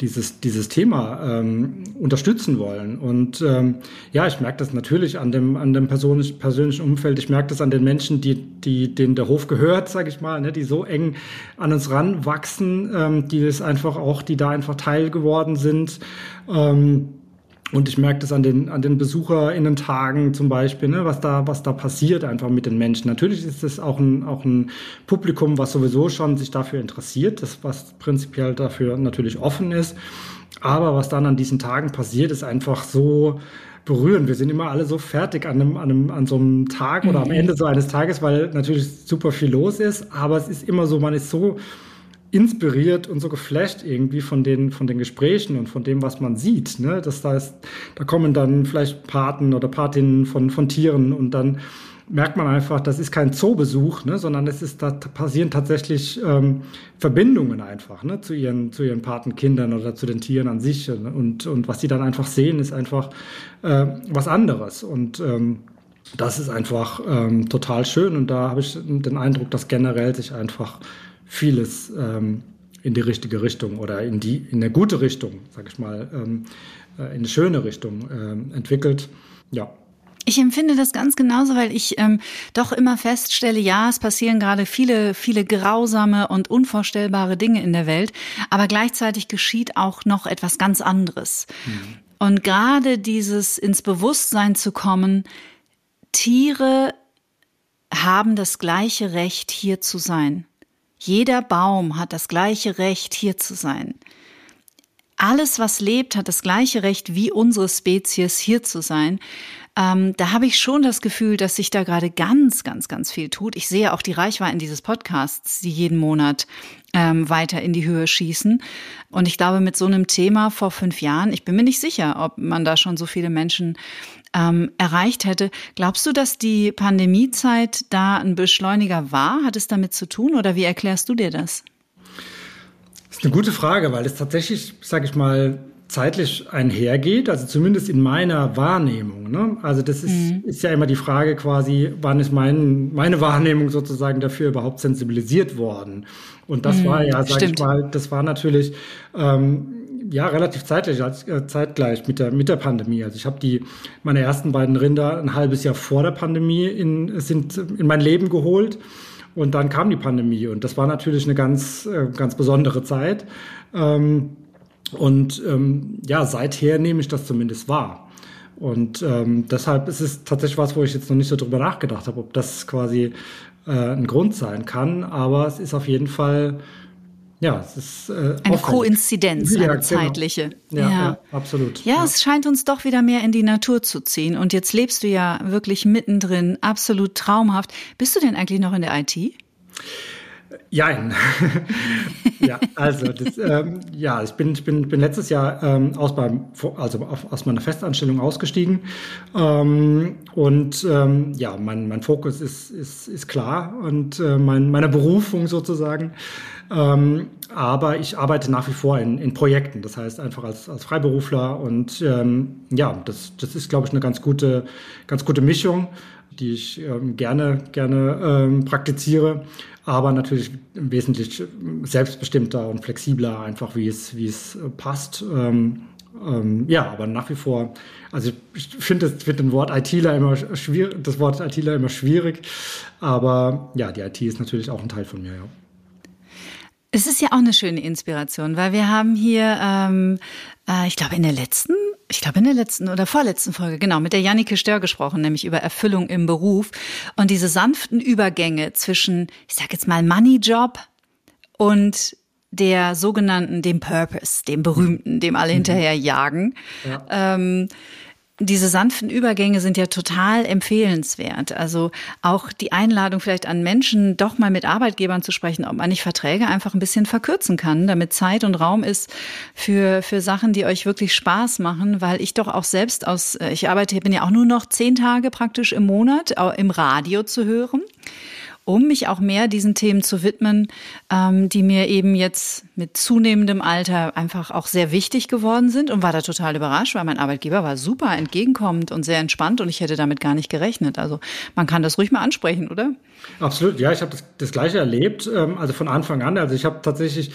dieses, dieses Thema ähm, unterstützen wollen. Und ähm, ja, ich merke das natürlich an dem, an dem persönlich, persönlichen Umfeld. Ich merke das an den Menschen, die, die, denen der Hof gehört, sage ich mal, ne, die so eng an uns ranwachsen, ähm, die das einfach auch, die da einfach Teil geworden sind. Ähm, und ich merke das an den, an den BesucherInnen-Tagen zum Beispiel, ne, was da, was da passiert einfach mit den Menschen. Natürlich ist es auch ein, auch ein Publikum, was sowieso schon sich dafür interessiert, das, was prinzipiell dafür natürlich offen ist. Aber was dann an diesen Tagen passiert, ist einfach so berühren. Wir sind immer alle so fertig an, einem, an, einem, an so einem Tag oder am mhm. Ende so eines Tages, weil natürlich super viel los ist, aber es ist immer so, man ist so inspiriert und so geflasht irgendwie von den, von den Gesprächen und von dem, was man sieht. Ne? Das heißt, da kommen dann vielleicht Paten oder Patinnen von, von Tieren und dann merkt man einfach, das ist kein Zoobesuch, ne, sondern es ist, da passieren tatsächlich ähm, Verbindungen einfach ne, zu ihren, zu ihren Patenkindern oder zu den Tieren an sich. Ne? Und, und was sie dann einfach sehen, ist einfach äh, was anderes. Und ähm, das ist einfach ähm, total schön. Und da habe ich den Eindruck, dass generell sich einfach vieles ähm, in die richtige Richtung oder in die in eine gute Richtung, sage ich mal, ähm, äh, in eine schöne Richtung ähm, entwickelt. Ja, ich empfinde das ganz genauso, weil ich ähm, doch immer feststelle, ja, es passieren gerade viele, viele grausame und unvorstellbare Dinge in der Welt, aber gleichzeitig geschieht auch noch etwas ganz anderes. Mhm. Und gerade dieses ins Bewusstsein zu kommen, Tiere haben das gleiche Recht, hier zu sein. Jeder Baum hat das gleiche Recht, hier zu sein. Alles, was lebt, hat das gleiche Recht wie unsere Spezies, hier zu sein ähm, da habe ich schon das Gefühl, dass sich da gerade ganz, ganz, ganz viel tut. Ich sehe auch die Reichweiten dieses Podcasts, die jeden Monat ähm, weiter in die Höhe schießen. Und ich glaube, mit so einem Thema vor fünf Jahren, ich bin mir nicht sicher, ob man da schon so viele Menschen ähm, erreicht hätte. Glaubst du, dass die Pandemiezeit da ein Beschleuniger war? Hat es damit zu tun oder wie erklärst du dir das? Das ist eine gute Frage, weil es tatsächlich, sage ich mal, zeitlich einhergeht, also zumindest in meiner Wahrnehmung. Ne? Also das ist, mhm. ist ja immer die Frage quasi, wann ist mein, meine Wahrnehmung sozusagen dafür überhaupt sensibilisiert worden? Und das mhm, war ja, sag stimmt. ich mal, das war natürlich ähm, ja relativ zeitlich, als, äh, zeitgleich mit der mit der Pandemie. Also ich habe die meine ersten beiden Rinder ein halbes Jahr vor der Pandemie in sind in mein Leben geholt. Und dann kam die Pandemie und das war natürlich eine ganz, äh, ganz besondere Zeit. Ähm, und ähm, ja, seither nehme ich das zumindest wahr. Und ähm, deshalb ist es tatsächlich was, wo ich jetzt noch nicht so drüber nachgedacht habe, ob das quasi äh, ein Grund sein kann. Aber es ist auf jeden Fall, ja, es ist äh, eine Koinzidenz, ja, eine genau. zeitliche. Genau. Ja, ja. ja, absolut. Ja, es scheint uns doch wieder mehr in die Natur zu ziehen. Und jetzt lebst du ja wirklich mittendrin, absolut traumhaft. Bist du denn eigentlich noch in der IT? Jein. ja, also das, ähm, ja, ich bin, ich bin, bin letztes Jahr ähm, aus beim, also aus meiner Festanstellung ausgestiegen ähm, und ähm, ja, mein, mein Fokus ist, ist, ist klar und äh, mein, meine Berufung sozusagen. Ähm, aber ich arbeite nach wie vor in, in Projekten, das heißt einfach als, als Freiberufler und ähm, ja, das, das ist, glaube ich, eine ganz gute, ganz gute Mischung die ich ähm, gerne, gerne ähm, praktiziere aber natürlich wesentlich selbstbestimmter und flexibler, einfach wie es, wie es passt. Ähm, ähm, ja, aber nach wie vor, also ich finde das find Wort ITler immer schwierig, das Wort ITler immer schwierig, aber ja, die IT ist natürlich auch ein Teil von mir, ja. Es ist ja auch eine schöne Inspiration, weil wir haben hier, ähm, äh, ich glaube, in der letzten ich glaube in der letzten oder vorletzten Folge, genau, mit der Jannike Stör gesprochen, nämlich über Erfüllung im Beruf und diese sanften Übergänge zwischen, ich sag jetzt mal, Money-Job und der sogenannten, dem Purpose, dem berühmten, dem alle mhm. hinterher jagen. Ja. Ähm, diese sanften Übergänge sind ja total empfehlenswert. Also auch die Einladung vielleicht an Menschen, doch mal mit Arbeitgebern zu sprechen, ob man nicht Verträge einfach ein bisschen verkürzen kann, damit Zeit und Raum ist für, für Sachen, die euch wirklich Spaß machen, weil ich doch auch selbst aus, äh, ich arbeite, bin ja auch nur noch zehn Tage praktisch im Monat im Radio zu hören um mich auch mehr diesen Themen zu widmen, ähm, die mir eben jetzt mit zunehmendem Alter einfach auch sehr wichtig geworden sind und war da total überrascht, weil mein Arbeitgeber war super entgegenkommend und sehr entspannt und ich hätte damit gar nicht gerechnet. Also man kann das ruhig mal ansprechen, oder? Absolut, ja, ich habe das, das gleiche erlebt, ähm, also von Anfang an. Also ich habe tatsächlich,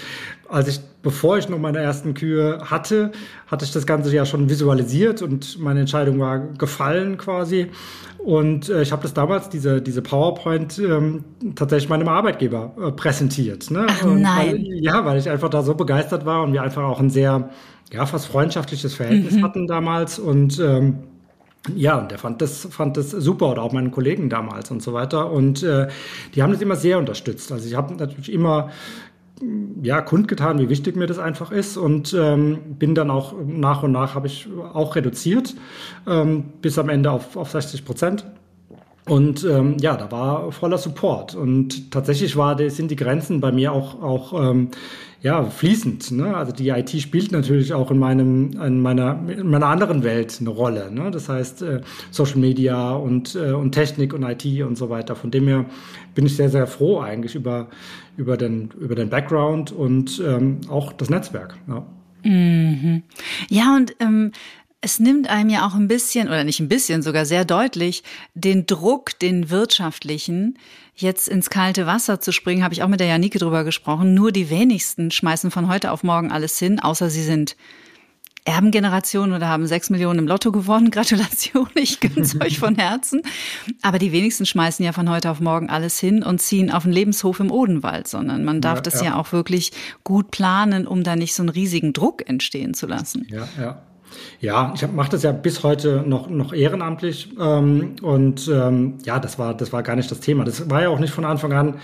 als ich, bevor ich noch meine ersten Kühe hatte, hatte ich das Ganze ja schon visualisiert und meine Entscheidung war gefallen quasi. Und äh, ich habe das damals, diese, diese PowerPoint, ähm, tatsächlich meinem Arbeitgeber äh, präsentiert. Ne? Ach, nein. Weil, ja, weil ich einfach da so begeistert war und wir einfach auch ein sehr, ja, fast freundschaftliches Verhältnis mhm. hatten damals. Und ähm, ja, der fand das, fand das super oder auch meine Kollegen damals und so weiter. Und äh, die haben das immer sehr unterstützt. Also ich habe natürlich immer ja kundgetan, wie wichtig mir das einfach ist und ähm, bin dann auch nach und nach habe ich auch reduziert ähm, bis am Ende auf, auf 60 Prozent. Und ähm, ja, da war voller Support. Und tatsächlich war, sind die Grenzen bei mir auch, auch ähm, ja, fließend. Ne? Also die IT spielt natürlich auch in meinem, in meiner, in meiner anderen Welt eine Rolle. Ne? Das heißt äh, Social Media und, äh, und Technik und IT und so weiter. Von dem her bin ich sehr, sehr froh eigentlich über, über, den, über den Background und ähm, auch das Netzwerk. Ja, mhm. ja und ähm, es nimmt einem ja auch ein bisschen, oder nicht ein bisschen, sogar sehr deutlich, den Druck, den wirtschaftlichen, jetzt ins kalte Wasser zu springen, habe ich auch mit der Janike drüber gesprochen. Nur die wenigsten schmeißen von heute auf morgen alles hin, außer sie sind Erbengeneration oder haben sechs Millionen im Lotto gewonnen. Gratulation, ich gönn's euch von Herzen. Aber die wenigsten schmeißen ja von heute auf morgen alles hin und ziehen auf den Lebenshof im Odenwald, sondern man darf ja, das ja. ja auch wirklich gut planen, um da nicht so einen riesigen Druck entstehen zu lassen. Ja, ja. Ja, ich mache das ja bis heute noch, noch ehrenamtlich ähm, und ähm, ja, das war, das war gar nicht das Thema. Das war ja auch nicht von Anfang an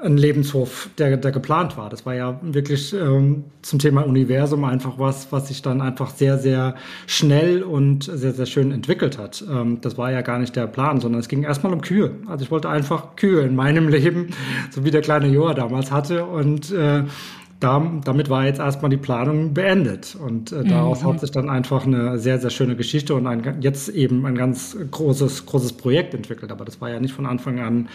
ein Lebenshof, der, der geplant war. Das war ja wirklich ähm, zum Thema Universum einfach was, was sich dann einfach sehr, sehr schnell und sehr, sehr schön entwickelt hat. Ähm, das war ja gar nicht der Plan, sondern es ging erstmal um Kühe. Also ich wollte einfach Kühe in meinem Leben, so wie der kleine Joa damals hatte und äh, da, damit war jetzt erstmal die Planung beendet. Und äh, daraus mhm. hat sich dann einfach eine sehr, sehr schöne Geschichte und ein, jetzt eben ein ganz großes, großes Projekt entwickelt. Aber das war ja nicht von Anfang an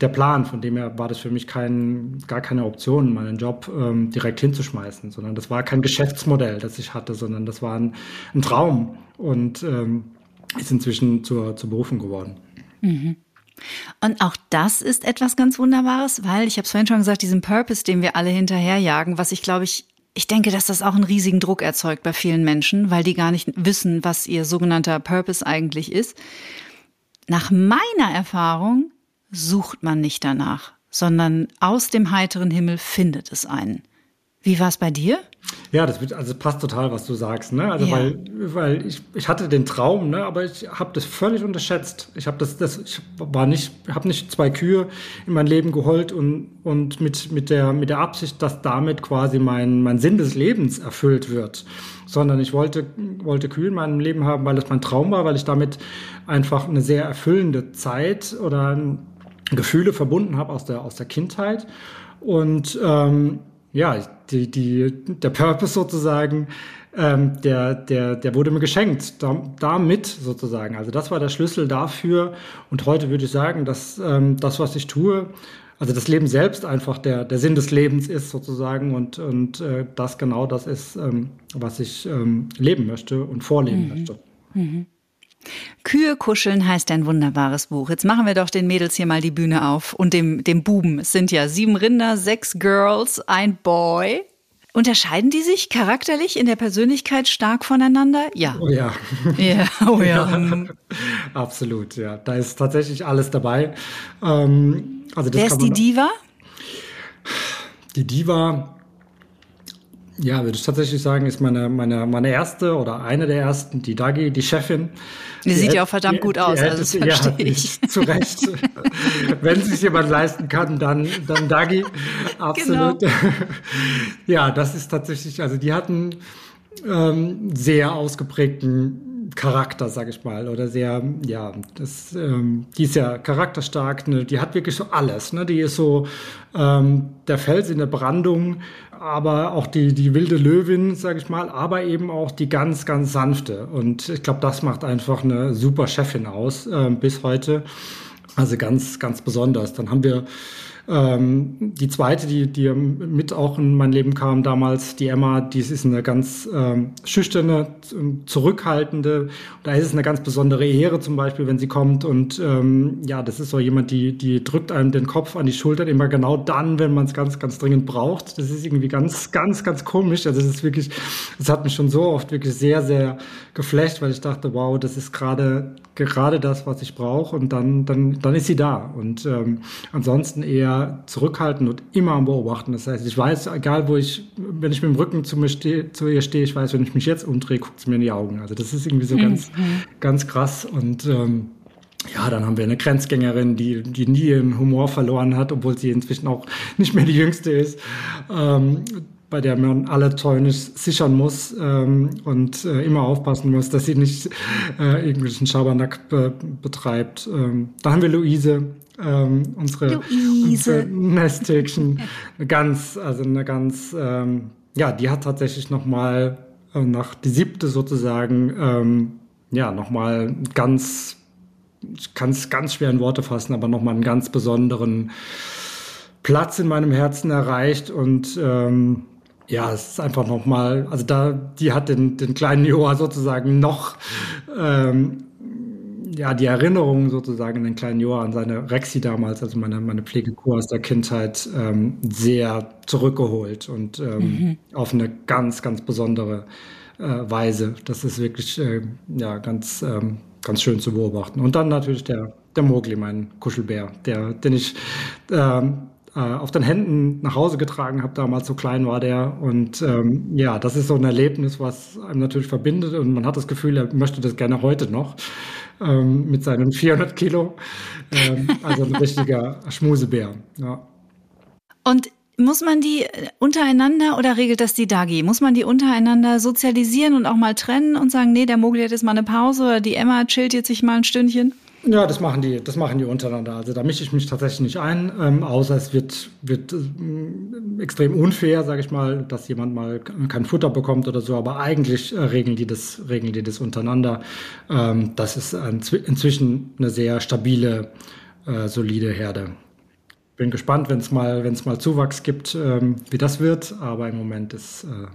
der Plan. Von dem her war das für mich kein, gar keine Option, meinen Job ähm, direkt hinzuschmeißen, sondern das war kein Geschäftsmodell, das ich hatte, sondern das war ein, ein Traum und ähm, ist inzwischen zur, zur Berufung geworden. Mhm. Und auch das ist etwas ganz Wunderbares, weil ich habe es vorhin schon gesagt, diesen Purpose, den wir alle hinterherjagen, was ich glaube ich, ich denke, dass das auch einen riesigen Druck erzeugt bei vielen Menschen, weil die gar nicht wissen, was ihr sogenannter Purpose eigentlich ist. Nach meiner Erfahrung sucht man nicht danach, sondern aus dem heiteren Himmel findet es einen. Wie war es bei dir? Ja, das wird, also passt total, was du sagst, ne? Also ja. weil, weil ich, ich hatte den Traum, ne, aber ich habe das völlig unterschätzt. Ich habe das, das, ich war nicht, habe nicht zwei Kühe in mein Leben geholt und und mit mit der mit der Absicht, dass damit quasi mein mein Sinn des Lebens erfüllt wird, sondern ich wollte wollte Kühe in meinem Leben haben, weil das mein Traum war, weil ich damit einfach eine sehr erfüllende Zeit oder Gefühle verbunden habe aus der aus der Kindheit und ähm, ja, die, die, der Purpose sozusagen, ähm, der, der, der wurde mir geschenkt, da, damit sozusagen. Also das war der Schlüssel dafür. Und heute würde ich sagen, dass ähm, das, was ich tue, also das Leben selbst einfach der, der Sinn des Lebens ist sozusagen und, und äh, das genau das ist, ähm, was ich ähm, leben möchte und vorleben mhm. möchte. Mhm. Kühe kuscheln heißt ein wunderbares Buch. Jetzt machen wir doch den Mädels hier mal die Bühne auf und dem, dem Buben. Es sind ja sieben Rinder, sechs Girls, ein Boy. Unterscheiden die sich charakterlich in der Persönlichkeit stark voneinander? Ja. Oh ja. Ja, oh ja. ja. Absolut, ja. Da ist tatsächlich alles dabei. Ähm, also das Wer ist die Diva? Die Diva ja, würde ich tatsächlich sagen, ist meine, meine, meine erste oder eine der ersten, die Dagi, die Chefin. Die, die sieht ja auch verdammt die, gut aus, also das verstehe ja, ich. Zu Recht. Wenn sich jemand leisten kann, dann, dann Dagi. Absolut. Genau. ja, das ist tatsächlich, also die hatten ähm, sehr ausgeprägten Charakter, sag ich mal, oder sehr, ja, das, ähm, die ist ja charakterstark, ne? die hat wirklich so alles, ne? Die ist so ähm, der Fels in der Brandung, aber auch die, die wilde Löwin, sage ich mal, aber eben auch die ganz, ganz sanfte. Und ich glaube, das macht einfach eine super Chefin aus äh, bis heute. Also ganz, ganz besonders. Dann haben wir ähm, die zweite, die, die mit auch in mein Leben kam damals, die Emma, die ist eine ganz ähm, schüchterne, zurückhaltende. Da ist es eine ganz besondere Ehre zum Beispiel, wenn sie kommt und ähm, ja, das ist so jemand, die, die drückt einem den Kopf an die Schultern immer genau dann, wenn man es ganz, ganz dringend braucht. Das ist irgendwie ganz, ganz, ganz komisch. Also das ist wirklich, das hat mich schon so oft wirklich sehr, sehr geflecht, weil ich dachte, wow, das ist gerade gerade das, was ich brauche und dann, dann, dann ist sie da. Und ähm, ansonsten eher zurückhalten und immer am Beobachten. Das heißt, ich weiß, egal wo ich, wenn ich mit dem Rücken zu, mir steh, zu ihr stehe, ich weiß, wenn ich mich jetzt umdrehe, guckt sie mir in die Augen. Also das ist irgendwie so mhm. ganz, ganz krass und ähm, ja, dann haben wir eine Grenzgängerin, die, die nie ihren Humor verloren hat, obwohl sie inzwischen auch nicht mehr die jüngste ist. Ähm, bei der man alle Zäune sichern muss ähm, und äh, immer aufpassen muss, dass sie nicht äh, irgendwelchen Schabernack be betreibt. Ähm, da haben wir Luise, ähm, unsere, unsere Nesthäkchen, eine ganz, also eine ganz, ähm, ja, die hat tatsächlich nochmal äh, nach die siebte sozusagen, ähm, ja, nochmal ganz, ich kann es ganz schwer in Worte fassen, aber nochmal einen ganz besonderen Platz in meinem Herzen erreicht und ähm, ja, es ist einfach nochmal, also da, die hat den, den kleinen Joa sozusagen noch, ähm, ja, die Erinnerungen sozusagen an den kleinen Joa, an seine Rexi damals, also meine, meine Pflegekur aus der Kindheit, ähm, sehr zurückgeholt und ähm, mhm. auf eine ganz, ganz besondere äh, Weise. Das ist wirklich, äh, ja, ganz, ähm, ganz schön zu beobachten. Und dann natürlich der, der Mogli, mein Kuschelbär, der, den ich, ähm, äh, auf den Händen nach Hause getragen habe, damals so klein war der. Und ähm, ja, das ist so ein Erlebnis, was einem natürlich verbindet und man hat das Gefühl, er möchte das gerne heute noch ähm, mit seinen 400 Kilo. Ähm, also ein richtiger Schmusebär. Ja. Und muss man die untereinander oder regelt das die Dagi? Muss man die untereinander sozialisieren und auch mal trennen und sagen, nee, der Mogli hat jetzt mal eine Pause oder die Emma chillt jetzt sich mal ein Stündchen? Ja, das machen die, das machen die untereinander. Also da mische ich mich tatsächlich nicht ein, ähm, außer es wird, wird äh, extrem unfair, sage ich mal, dass jemand mal kein Futter bekommt oder so. Aber eigentlich äh, regeln die das, regeln die das untereinander. Ähm, das ist ein, inzwischen eine sehr stabile, äh, solide Herde. Bin gespannt, wenn es mal, wenn es mal Zuwachs gibt, ähm, wie das wird. Aber im Moment ist äh,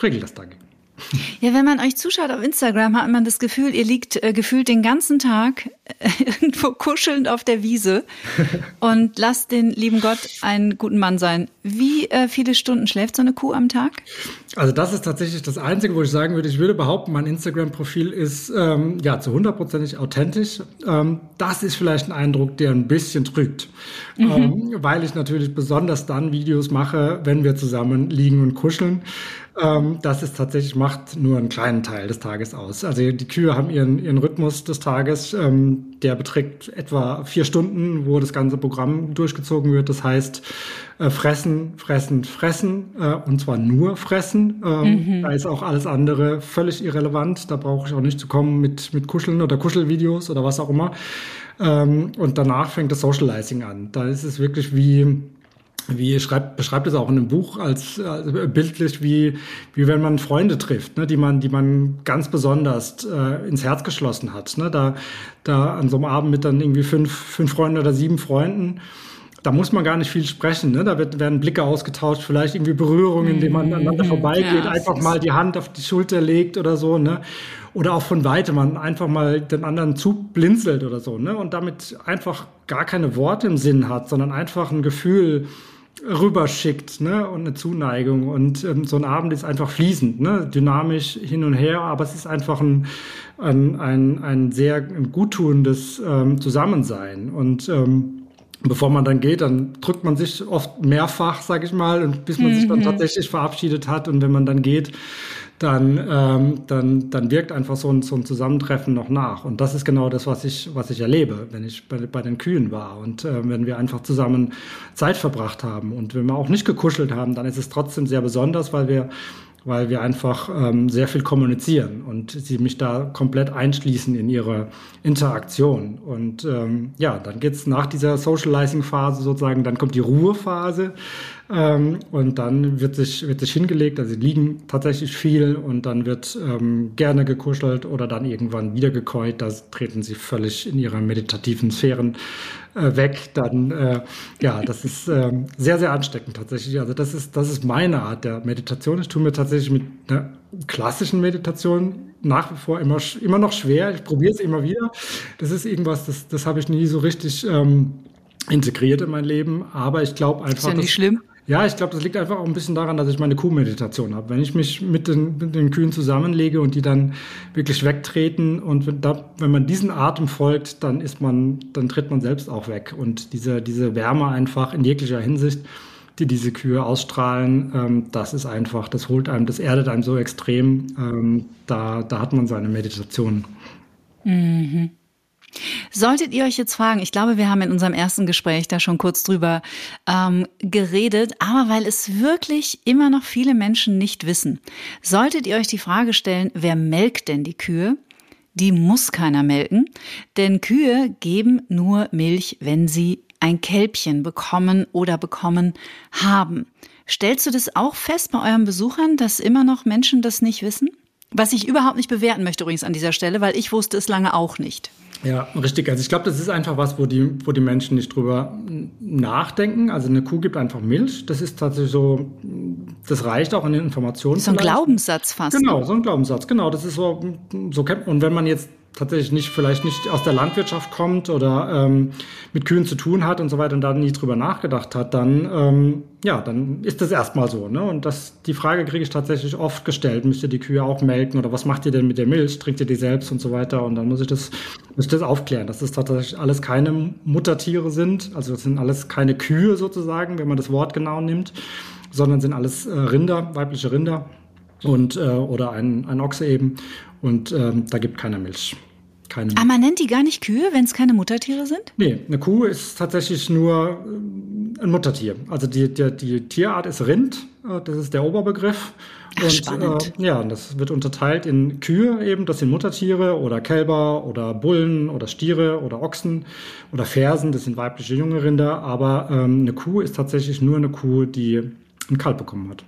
regelt das dagegen. Ja, wenn man euch zuschaut auf Instagram, hat man das Gefühl, ihr liegt äh, gefühlt den ganzen Tag äh, irgendwo kuschelnd auf der Wiese und lasst den lieben Gott einen guten Mann sein. Wie äh, viele Stunden schläft so eine Kuh am Tag? Also das ist tatsächlich das Einzige, wo ich sagen würde, ich würde behaupten, mein Instagram-Profil ist ähm, ja zu hundertprozentig authentisch. Ähm, das ist vielleicht ein Eindruck, der ein bisschen trügt, mhm. ähm, weil ich natürlich besonders dann Videos mache, wenn wir zusammen liegen und kuscheln. Ähm, das ist tatsächlich, macht nur einen kleinen Teil des Tages aus. Also die Kühe haben ihren, ihren Rhythmus des Tages, ähm, der beträgt etwa vier Stunden, wo das ganze Programm durchgezogen wird. Das heißt, äh, fressen, fressen, fressen, äh, und zwar nur fressen. Ähm, mhm. Da ist auch alles andere völlig irrelevant. Da brauche ich auch nicht zu kommen mit, mit Kuscheln oder Kuschelvideos oder was auch immer. Ähm, und danach fängt das Socializing an. Da ist es wirklich wie wie schreibt, beschreibt es auch in einem Buch als, als bildlich, wie, wie wenn man Freunde trifft, ne, die man, die man ganz besonders äh, ins Herz geschlossen hat. Ne, da, da an so einem Abend mit dann irgendwie fünf, fünf Freunden oder sieben Freunden, da muss man gar nicht viel sprechen. Ne? Da wird, werden Blicke ausgetauscht, vielleicht irgendwie Berührungen, indem man aneinander mhm. vorbeigeht, ja, einfach mal die Hand auf die Schulter legt oder so. Ne? Oder auch von weitem, man einfach mal den anderen zublinzelt oder so. Ne? Und damit einfach gar keine Worte im Sinn hat, sondern einfach ein Gefühl, rüberschickt ne? und eine Zuneigung. Und ähm, so ein Abend ist einfach fließend, ne? dynamisch hin und her, aber es ist einfach ein, ein, ein, ein sehr ein guttuendes ähm, Zusammensein. Und ähm, bevor man dann geht, dann drückt man sich oft mehrfach, sag ich mal, und bis man mhm. sich dann mhm. tatsächlich verabschiedet hat. Und wenn man dann geht, dann, ähm, dann, dann wirkt einfach so ein, so ein Zusammentreffen noch nach. Und das ist genau das, was ich, was ich erlebe, wenn ich bei, bei den Kühen war und äh, wenn wir einfach zusammen Zeit verbracht haben. Und wenn wir auch nicht gekuschelt haben, dann ist es trotzdem sehr besonders, weil wir weil wir einfach ähm, sehr viel kommunizieren und sie mich da komplett einschließen in ihre Interaktion. Und ähm, ja, dann geht's nach dieser Socializing-Phase sozusagen, dann kommt die Ruhephase ähm, und dann wird sich, wird sich hingelegt, also sie liegen tatsächlich viel und dann wird ähm, gerne gekuschelt oder dann irgendwann wieder gekäut, da treten sie völlig in ihre meditativen Sphären äh, weg, dann äh, ja, das ist äh, sehr, sehr ansteckend tatsächlich. Also das ist, das ist meine Art der Meditation. Ich tue mir tatsächlich mit einer klassischen Meditation nach wie vor immer, immer noch schwer. Ich probiere es immer wieder. Das ist irgendwas, das, das habe ich nie so richtig ähm, integriert in mein Leben. Aber ich glaube einfach. Ist ja nicht schlimm. Ja, ich glaube, das liegt einfach auch ein bisschen daran, dass ich meine Kuhmeditation habe. Wenn ich mich mit den, mit den Kühen zusammenlege und die dann wirklich wegtreten und wenn, da, wenn man diesen Atem folgt, dann ist man, dann tritt man selbst auch weg. Und diese, diese Wärme einfach in jeglicher Hinsicht, die diese Kühe ausstrahlen, ähm, das ist einfach, das holt einem, das erdet einem so extrem. Ähm, da, da hat man seine Meditation. Mhm. Solltet ihr euch jetzt fragen, ich glaube, wir haben in unserem ersten Gespräch da schon kurz drüber ähm, geredet, aber weil es wirklich immer noch viele Menschen nicht wissen, solltet ihr euch die Frage stellen, wer melkt denn die Kühe? Die muss keiner melken, denn Kühe geben nur Milch, wenn sie ein Kälbchen bekommen oder bekommen haben. Stellst du das auch fest bei euren Besuchern, dass immer noch Menschen das nicht wissen? Was ich überhaupt nicht bewerten möchte übrigens an dieser Stelle, weil ich wusste es lange auch nicht. Ja, richtig. Also ich glaube, das ist einfach was, wo die, wo die Menschen nicht drüber nachdenken. Also eine Kuh gibt einfach Milch. Das ist tatsächlich so, das reicht auch an den Informationen. So ein Glaubenssatz fast. Genau, so ein Glaubenssatz. Genau, das ist so, so kennt Und wenn man jetzt tatsächlich nicht, vielleicht nicht aus der Landwirtschaft kommt oder ähm, mit Kühen zu tun hat und so weiter und da nie drüber nachgedacht hat, dann, ähm, ja, dann ist das erstmal so. Ne? Und das, die Frage kriege ich tatsächlich oft gestellt, müsst ihr die Kühe auch melken oder was macht ihr denn mit der Milch? Trinkt ihr die selbst und so weiter? Und dann muss ich das, muss ich das aufklären, dass das tatsächlich alles keine Muttertiere sind, also das sind alles keine Kühe sozusagen, wenn man das Wort genau nimmt, sondern sind alles äh, Rinder, weibliche Rinder und äh, oder ein, ein Ochse eben und ähm, da gibt keiner Milch. Keine Aber man nennt die gar nicht Kühe, wenn es keine Muttertiere sind? Nee, eine Kuh ist tatsächlich nur äh, ein Muttertier. Also die, die, die Tierart ist Rind, äh, das ist der Oberbegriff. Ach, und, spannend. Äh, ja, das wird unterteilt in Kühe eben, das sind Muttertiere oder Kälber oder Bullen oder Stiere oder Ochsen oder Fersen, das sind weibliche junge Rinder. Aber ähm, eine Kuh ist tatsächlich nur eine Kuh, die ein Kalb bekommen hat.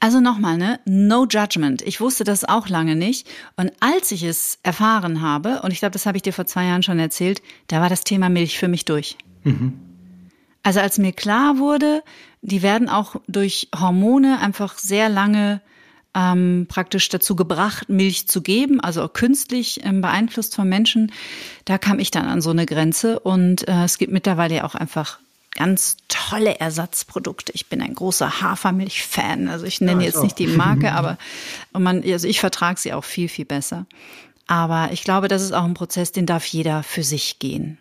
Also nochmal, ne? No judgment. Ich wusste das auch lange nicht. Und als ich es erfahren habe, und ich glaube, das habe ich dir vor zwei Jahren schon erzählt, da war das Thema Milch für mich durch. Mhm. Also als mir klar wurde, die werden auch durch Hormone einfach sehr lange ähm, praktisch dazu gebracht, Milch zu geben, also künstlich ähm, beeinflusst von Menschen, da kam ich dann an so eine Grenze. Und äh, es gibt mittlerweile ja auch einfach ganz tolle Ersatzprodukte. Ich bin ein großer Hafermilch-Fan. Also ich nenne ja, jetzt auch. nicht die Marke, aber man, also ich vertrage sie auch viel, viel besser. Aber ich glaube, das ist auch ein Prozess, den darf jeder für sich gehen.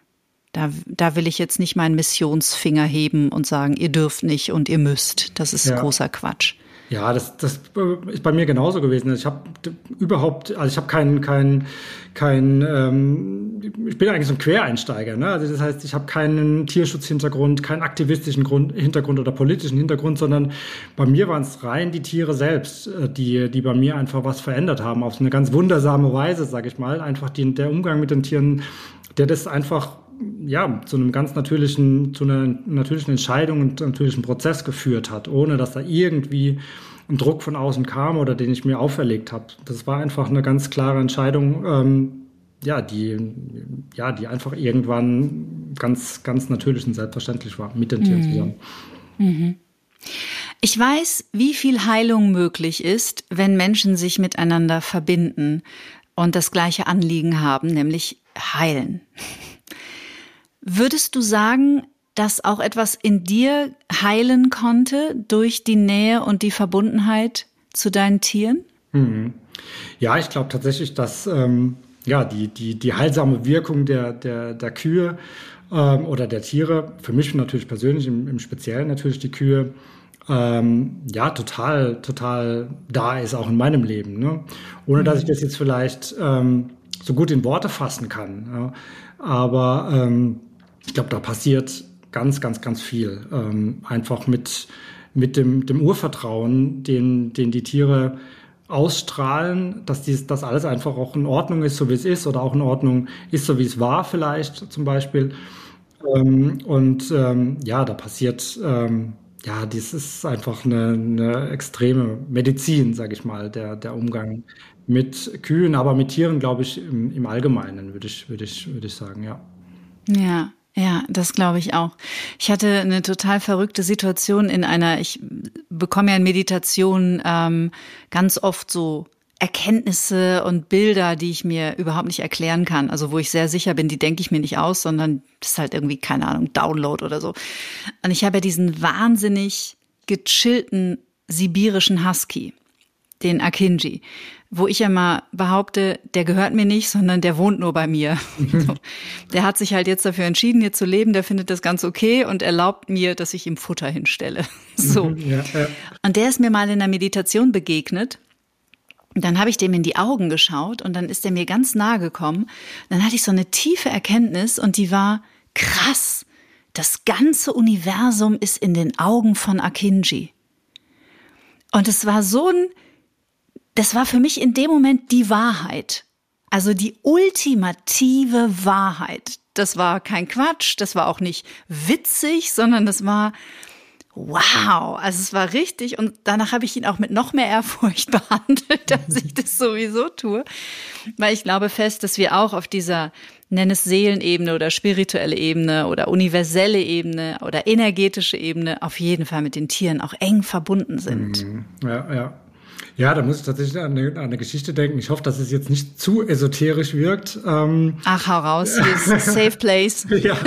Da, da will ich jetzt nicht meinen Missionsfinger heben und sagen, ihr dürft nicht und ihr müsst. Das ist ja. großer Quatsch. Ja, das, das ist bei mir genauso gewesen. Ich habe überhaupt, also ich habe keinen, keinen, kein, ähm, ich bin eigentlich so ein Quereinsteiger. Ne? Also das heißt, ich habe keinen Tierschutzhintergrund, keinen aktivistischen Grund, Hintergrund oder politischen Hintergrund, sondern bei mir waren es rein die Tiere selbst, äh, die, die bei mir einfach was verändert haben, auf eine ganz wundersame Weise, sage ich mal. Einfach die, der Umgang mit den Tieren, der das einfach ja, zu einem ganz natürlichen, zu einer natürlichen Entscheidung und natürlichen Prozess geführt hat, ohne dass da irgendwie ein Druck von außen kam oder den ich mir auferlegt habe. Das war einfach eine ganz klare Entscheidung, ähm, ja, die, ja, die einfach irgendwann ganz, ganz natürlich und selbstverständlich war mit den Tieren mhm. zusammen. Mhm. Ich weiß, wie viel Heilung möglich ist, wenn Menschen sich miteinander verbinden und das gleiche Anliegen haben, nämlich heilen. Würdest du sagen, dass auch etwas in dir heilen konnte durch die Nähe und die Verbundenheit zu deinen Tieren? Mhm. Ja, ich glaube tatsächlich, dass ähm, ja, die, die, die heilsame Wirkung der, der, der Kühe ähm, oder der Tiere, für mich natürlich persönlich, im, im Speziellen natürlich die Kühe, ähm, ja, total, total da ist, auch in meinem Leben. Ne? Ohne mhm. dass ich das jetzt vielleicht ähm, so gut in Worte fassen kann. Ja? Aber ähm, ich glaube, da passiert ganz, ganz, ganz viel. Ähm, einfach mit, mit dem, dem Urvertrauen, den, den die Tiere ausstrahlen, dass dies, das alles einfach auch in Ordnung ist, so wie es ist, oder auch in Ordnung ist, so wie es war, vielleicht zum Beispiel. Ähm, und ähm, ja, da passiert, ähm, ja, dies ist einfach eine, eine extreme Medizin, sage ich mal, der, der Umgang mit Kühen, aber mit Tieren, glaube ich, im, im Allgemeinen, würde ich, würde ich, würde ich sagen, ja. Ja, ja, das glaube ich auch. Ich hatte eine total verrückte Situation in einer, ich bekomme ja in Meditation ähm, ganz oft so Erkenntnisse und Bilder, die ich mir überhaupt nicht erklären kann. Also wo ich sehr sicher bin, die denke ich mir nicht aus, sondern das ist halt irgendwie, keine Ahnung, Download oder so. Und ich habe ja diesen wahnsinnig gechillten sibirischen Husky, den Akinji wo ich ja mal behaupte, der gehört mir nicht, sondern der wohnt nur bei mir. Mhm. der hat sich halt jetzt dafür entschieden, hier zu leben, der findet das ganz okay und erlaubt mir, dass ich ihm Futter hinstelle. so. Mhm, ja, ja. Und der ist mir mal in der Meditation begegnet. dann habe ich dem in die Augen geschaut und dann ist er mir ganz nahe gekommen. Dann hatte ich so eine tiefe Erkenntnis und die war krass. Das ganze Universum ist in den Augen von Akinji. Und es war so ein, das war für mich in dem Moment die Wahrheit. Also die ultimative Wahrheit. Das war kein Quatsch, das war auch nicht witzig, sondern das war, wow, also es war richtig und danach habe ich ihn auch mit noch mehr Ehrfurcht behandelt, als ich das sowieso tue, weil ich glaube fest, dass wir auch auf dieser nenn es Seelenebene oder spirituelle Ebene oder universelle Ebene oder energetische Ebene auf jeden Fall mit den Tieren auch eng verbunden sind. Mhm. Ja, ja. Ja, da muss ich tatsächlich an eine, an eine, Geschichte denken. Ich hoffe, dass es jetzt nicht zu esoterisch wirkt. Ähm, Ach, hau raus, hier ist Safe Place. ja,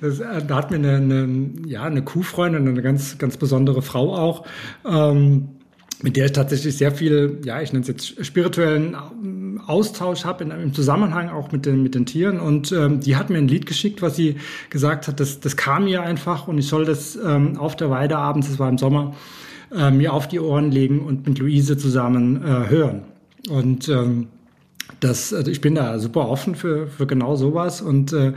das, äh, da hat mir eine, eine, ja, eine Kuhfreundin, eine ganz, ganz besondere Frau auch, ähm, mit der ich tatsächlich sehr viel, ja, ich nenne es jetzt spirituellen ähm, Austausch habe im Zusammenhang auch mit den, mit den Tieren. Und ähm, die hat mir ein Lied geschickt, was sie gesagt hat, das, das kam mir einfach und ich soll das ähm, auf der Weide abends, es war im Sommer, äh, mir auf die Ohren legen und mit Luise zusammen äh, hören. Und ähm, das, also ich bin da super offen für, für genau sowas und äh,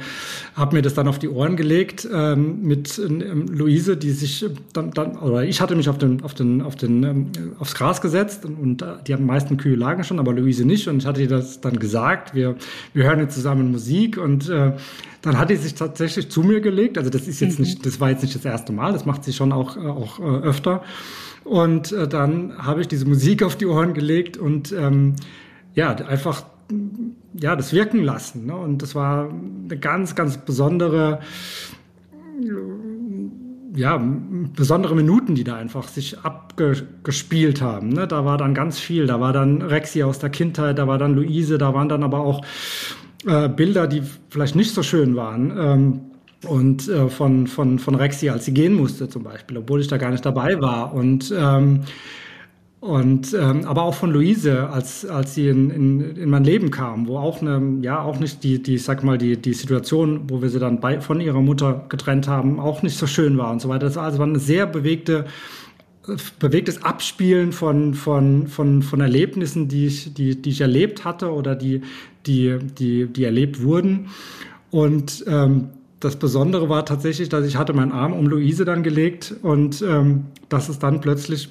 habe mir das dann auf die Ohren gelegt ähm, mit ähm, Luise, die sich dann, dann oder ich hatte mich auf den auf den auf den ähm, aufs Gras gesetzt und, und äh, die meisten Kühe lagen schon, aber Luise nicht und ich hatte ihr das dann gesagt. Wir wir hören jetzt zusammen Musik und äh, dann hat sie sich tatsächlich zu mir gelegt. Also das ist jetzt mhm. nicht, das war jetzt nicht das erste Mal, das macht sie schon auch auch äh, öfter. Und äh, dann habe ich diese Musik auf die Ohren gelegt und ähm, ja, einfach ja, das wirken lassen. Ne? Und das war eine ganz, ganz besondere, ja, besondere Minuten, die da einfach sich abgespielt haben. Ne? Da war dann ganz viel. Da war dann Rexi aus der Kindheit, da war dann Luise, da waren dann aber auch äh, Bilder, die vielleicht nicht so schön waren. Ähm, und äh, von, von, von Rexi, als sie gehen musste zum Beispiel, obwohl ich da gar nicht dabei war. Und ähm, und ähm, aber auch von Luise, als, als sie in, in, in mein Leben kam, wo auch eine, ja, auch nicht die, die, sag mal, die, die Situation, wo wir sie dann bei, von ihrer Mutter getrennt haben, auch nicht so schön war und so weiter. Das also war eine sehr bewegte, bewegtes Abspielen von, von, von, von Erlebnissen, die ich, die, die ich erlebt hatte oder die, die, die, die erlebt wurden. Und ähm, das Besondere war tatsächlich, dass ich hatte meinen Arm um Luise dann gelegt und ähm, dass es dann plötzlich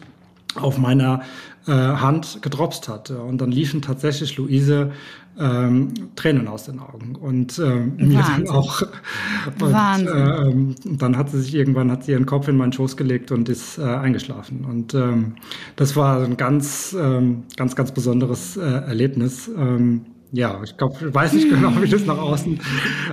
auf meiner äh, Hand gedropst hatte. Und dann liefen tatsächlich Luise ähm, Tränen aus den Augen. Und ähm, mir dann auch. Und, Wahnsinn. Äh, dann hat sie sich irgendwann hat sie ihren Kopf in meinen Schoß gelegt und ist äh, eingeschlafen. Und ähm, das war ein ganz, ähm, ganz, ganz besonderes äh, Erlebnis. Ähm, ja, ich glaube, ich weiß nicht genau, wie das nach außen.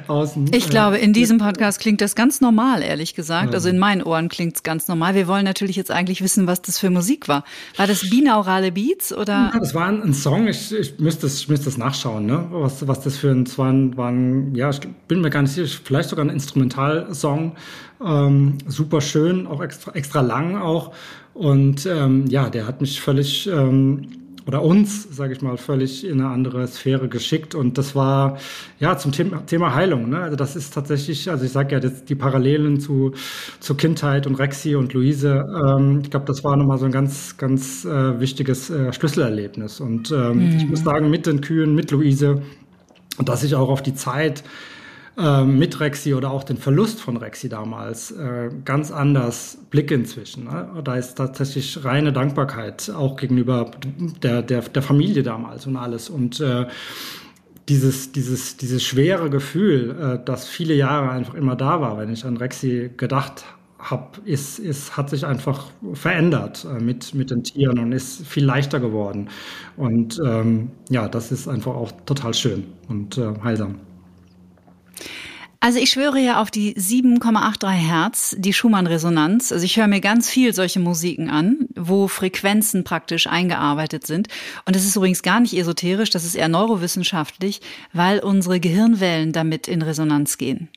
außen ich äh, glaube, in diesem Podcast klingt das ganz normal, ehrlich gesagt. Also in meinen Ohren klingt es ganz normal. Wir wollen natürlich jetzt eigentlich wissen, was das für Musik war. War das binaurale Beats oder? Ja, das war ein, ein Song. Ich, ich müsste das, ich müsste das nachschauen, ne? Was, was das für ein, es war ein, war ein, ja, ich bin mir gar nicht sicher, vielleicht sogar ein Instrumentalsong. Ähm, super schön, auch extra, extra lang auch. Und ähm, ja, der hat mich völlig ähm, oder uns, sage ich mal, völlig in eine andere Sphäre geschickt. Und das war ja zum Thema, Thema Heilung. Ne? Also das ist tatsächlich, also ich sage ja, das, die Parallelen zu, zu Kindheit und Rexi und Luise. Ähm, ich glaube, das war nochmal so ein ganz, ganz äh, wichtiges äh, Schlüsselerlebnis. Und ähm, mhm. ich muss sagen, mit den Kühen, mit Luise, dass ich auch auf die Zeit äh, mit Rexi oder auch den Verlust von Rexi damals äh, ganz anders blicke inzwischen. Ne? Da ist tatsächlich reine Dankbarkeit auch gegenüber der, der, der Familie damals und alles. Und äh, dieses, dieses, dieses schwere Gefühl, äh, das viele Jahre einfach immer da war, wenn ich an Rexi gedacht habe, ist, ist, hat sich einfach verändert äh, mit, mit den Tieren und ist viel leichter geworden. Und ähm, ja, das ist einfach auch total schön und äh, heilsam. Also ich schwöre ja auf die 7,83 Hertz, die Schumann-Resonanz. Also ich höre mir ganz viel solche Musiken an, wo Frequenzen praktisch eingearbeitet sind. Und das ist übrigens gar nicht esoterisch, das ist eher neurowissenschaftlich, weil unsere Gehirnwellen damit in Resonanz gehen.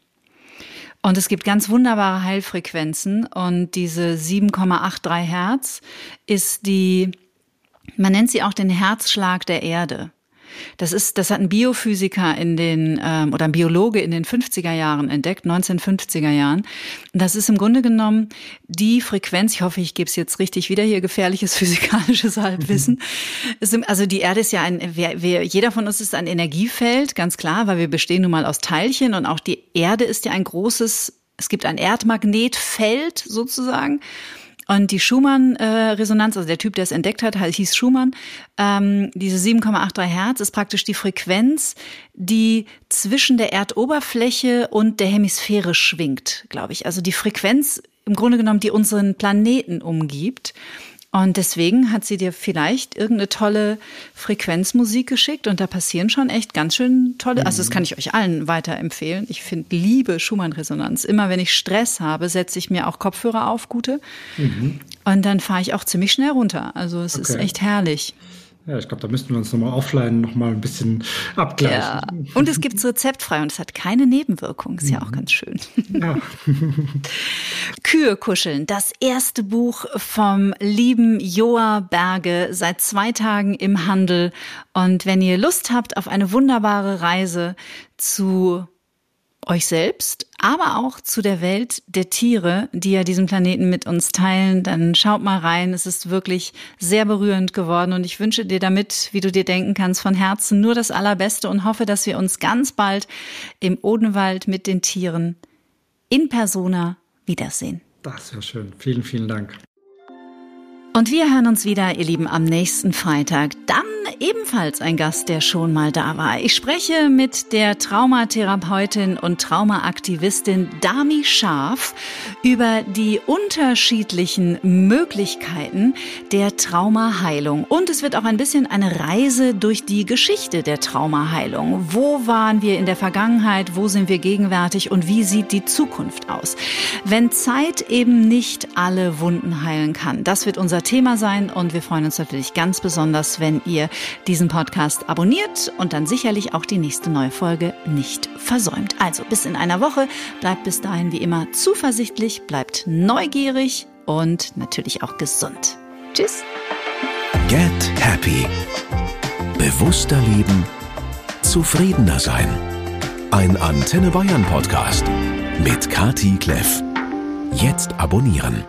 Und es gibt ganz wunderbare Heilfrequenzen und diese 7,83 Hertz ist die, man nennt sie auch den Herzschlag der Erde. Das ist, das hat ein Biophysiker in den ähm, oder ein Biologe in den 50er Jahren entdeckt, 1950er Jahren. Das ist im Grunde genommen die Frequenz. Ich hoffe, ich gebe es jetzt richtig wieder hier gefährliches physikalisches Halbwissen. Mhm. also die Erde ist ja ein, wer, wer, jeder von uns ist ein Energiefeld, ganz klar, weil wir bestehen nun mal aus Teilchen und auch die Erde ist ja ein großes. Es gibt ein Erdmagnetfeld sozusagen. Und die Schumann-Resonanz, also der Typ, der es entdeckt hat, hieß Schumann. Ähm, diese 7,83 Hertz ist praktisch die Frequenz, die zwischen der Erdoberfläche und der Hemisphäre schwingt, glaube ich. Also die Frequenz im Grunde genommen, die unseren Planeten umgibt. Und deswegen hat sie dir vielleicht irgendeine tolle Frequenzmusik geschickt und da passieren schon echt ganz schön tolle, also das kann ich euch allen weiterempfehlen. Ich finde, liebe Schumann-Resonanz. Immer wenn ich Stress habe, setze ich mir auch Kopfhörer auf, gute. Mhm. Und dann fahre ich auch ziemlich schnell runter. Also es okay. ist echt herrlich. Ja, ich glaube, da müssten wir uns nochmal offline nochmal ein bisschen abgleichen. Ja. Und es gibt es rezeptfrei und es hat keine Nebenwirkung. Ist ja auch mhm. ganz schön. Ja. Kühe kuscheln, das erste Buch vom lieben Joa Berge, seit zwei Tagen im Handel. Und wenn ihr Lust habt auf eine wunderbare Reise zu euch selbst, aber auch zu der Welt der Tiere, die ja diesen Planeten mit uns teilen, dann schaut mal rein. Es ist wirklich sehr berührend geworden und ich wünsche dir damit, wie du dir denken kannst, von Herzen nur das Allerbeste und hoffe, dass wir uns ganz bald im Odenwald mit den Tieren in persona wiedersehen. Das wäre schön. Vielen, vielen Dank. Und wir hören uns wieder, ihr Lieben, am nächsten Freitag. Dann ebenfalls ein Gast, der schon mal da war. Ich spreche mit der Traumatherapeutin und Traumaaktivistin Dami Scharf über die unterschiedlichen Möglichkeiten der Traumaheilung. Und es wird auch ein bisschen eine Reise durch die Geschichte der Traumaheilung. Wo waren wir in der Vergangenheit? Wo sind wir gegenwärtig? Und wie sieht die Zukunft aus? Wenn Zeit eben nicht alle Wunden heilen kann, das wird unser Thema sein. Und wir freuen uns natürlich ganz besonders, wenn ihr diesen Podcast abonniert und dann sicherlich auch die nächste neue Folge nicht versäumt. Also bis in einer Woche. Bleibt bis dahin wie immer zuversichtlich, bleibt neugierig und natürlich auch gesund. Tschüss. Get Happy. Bewusster leben. Zufriedener sein. Ein Antenne Bayern Podcast mit Kati Kleff. Jetzt abonnieren.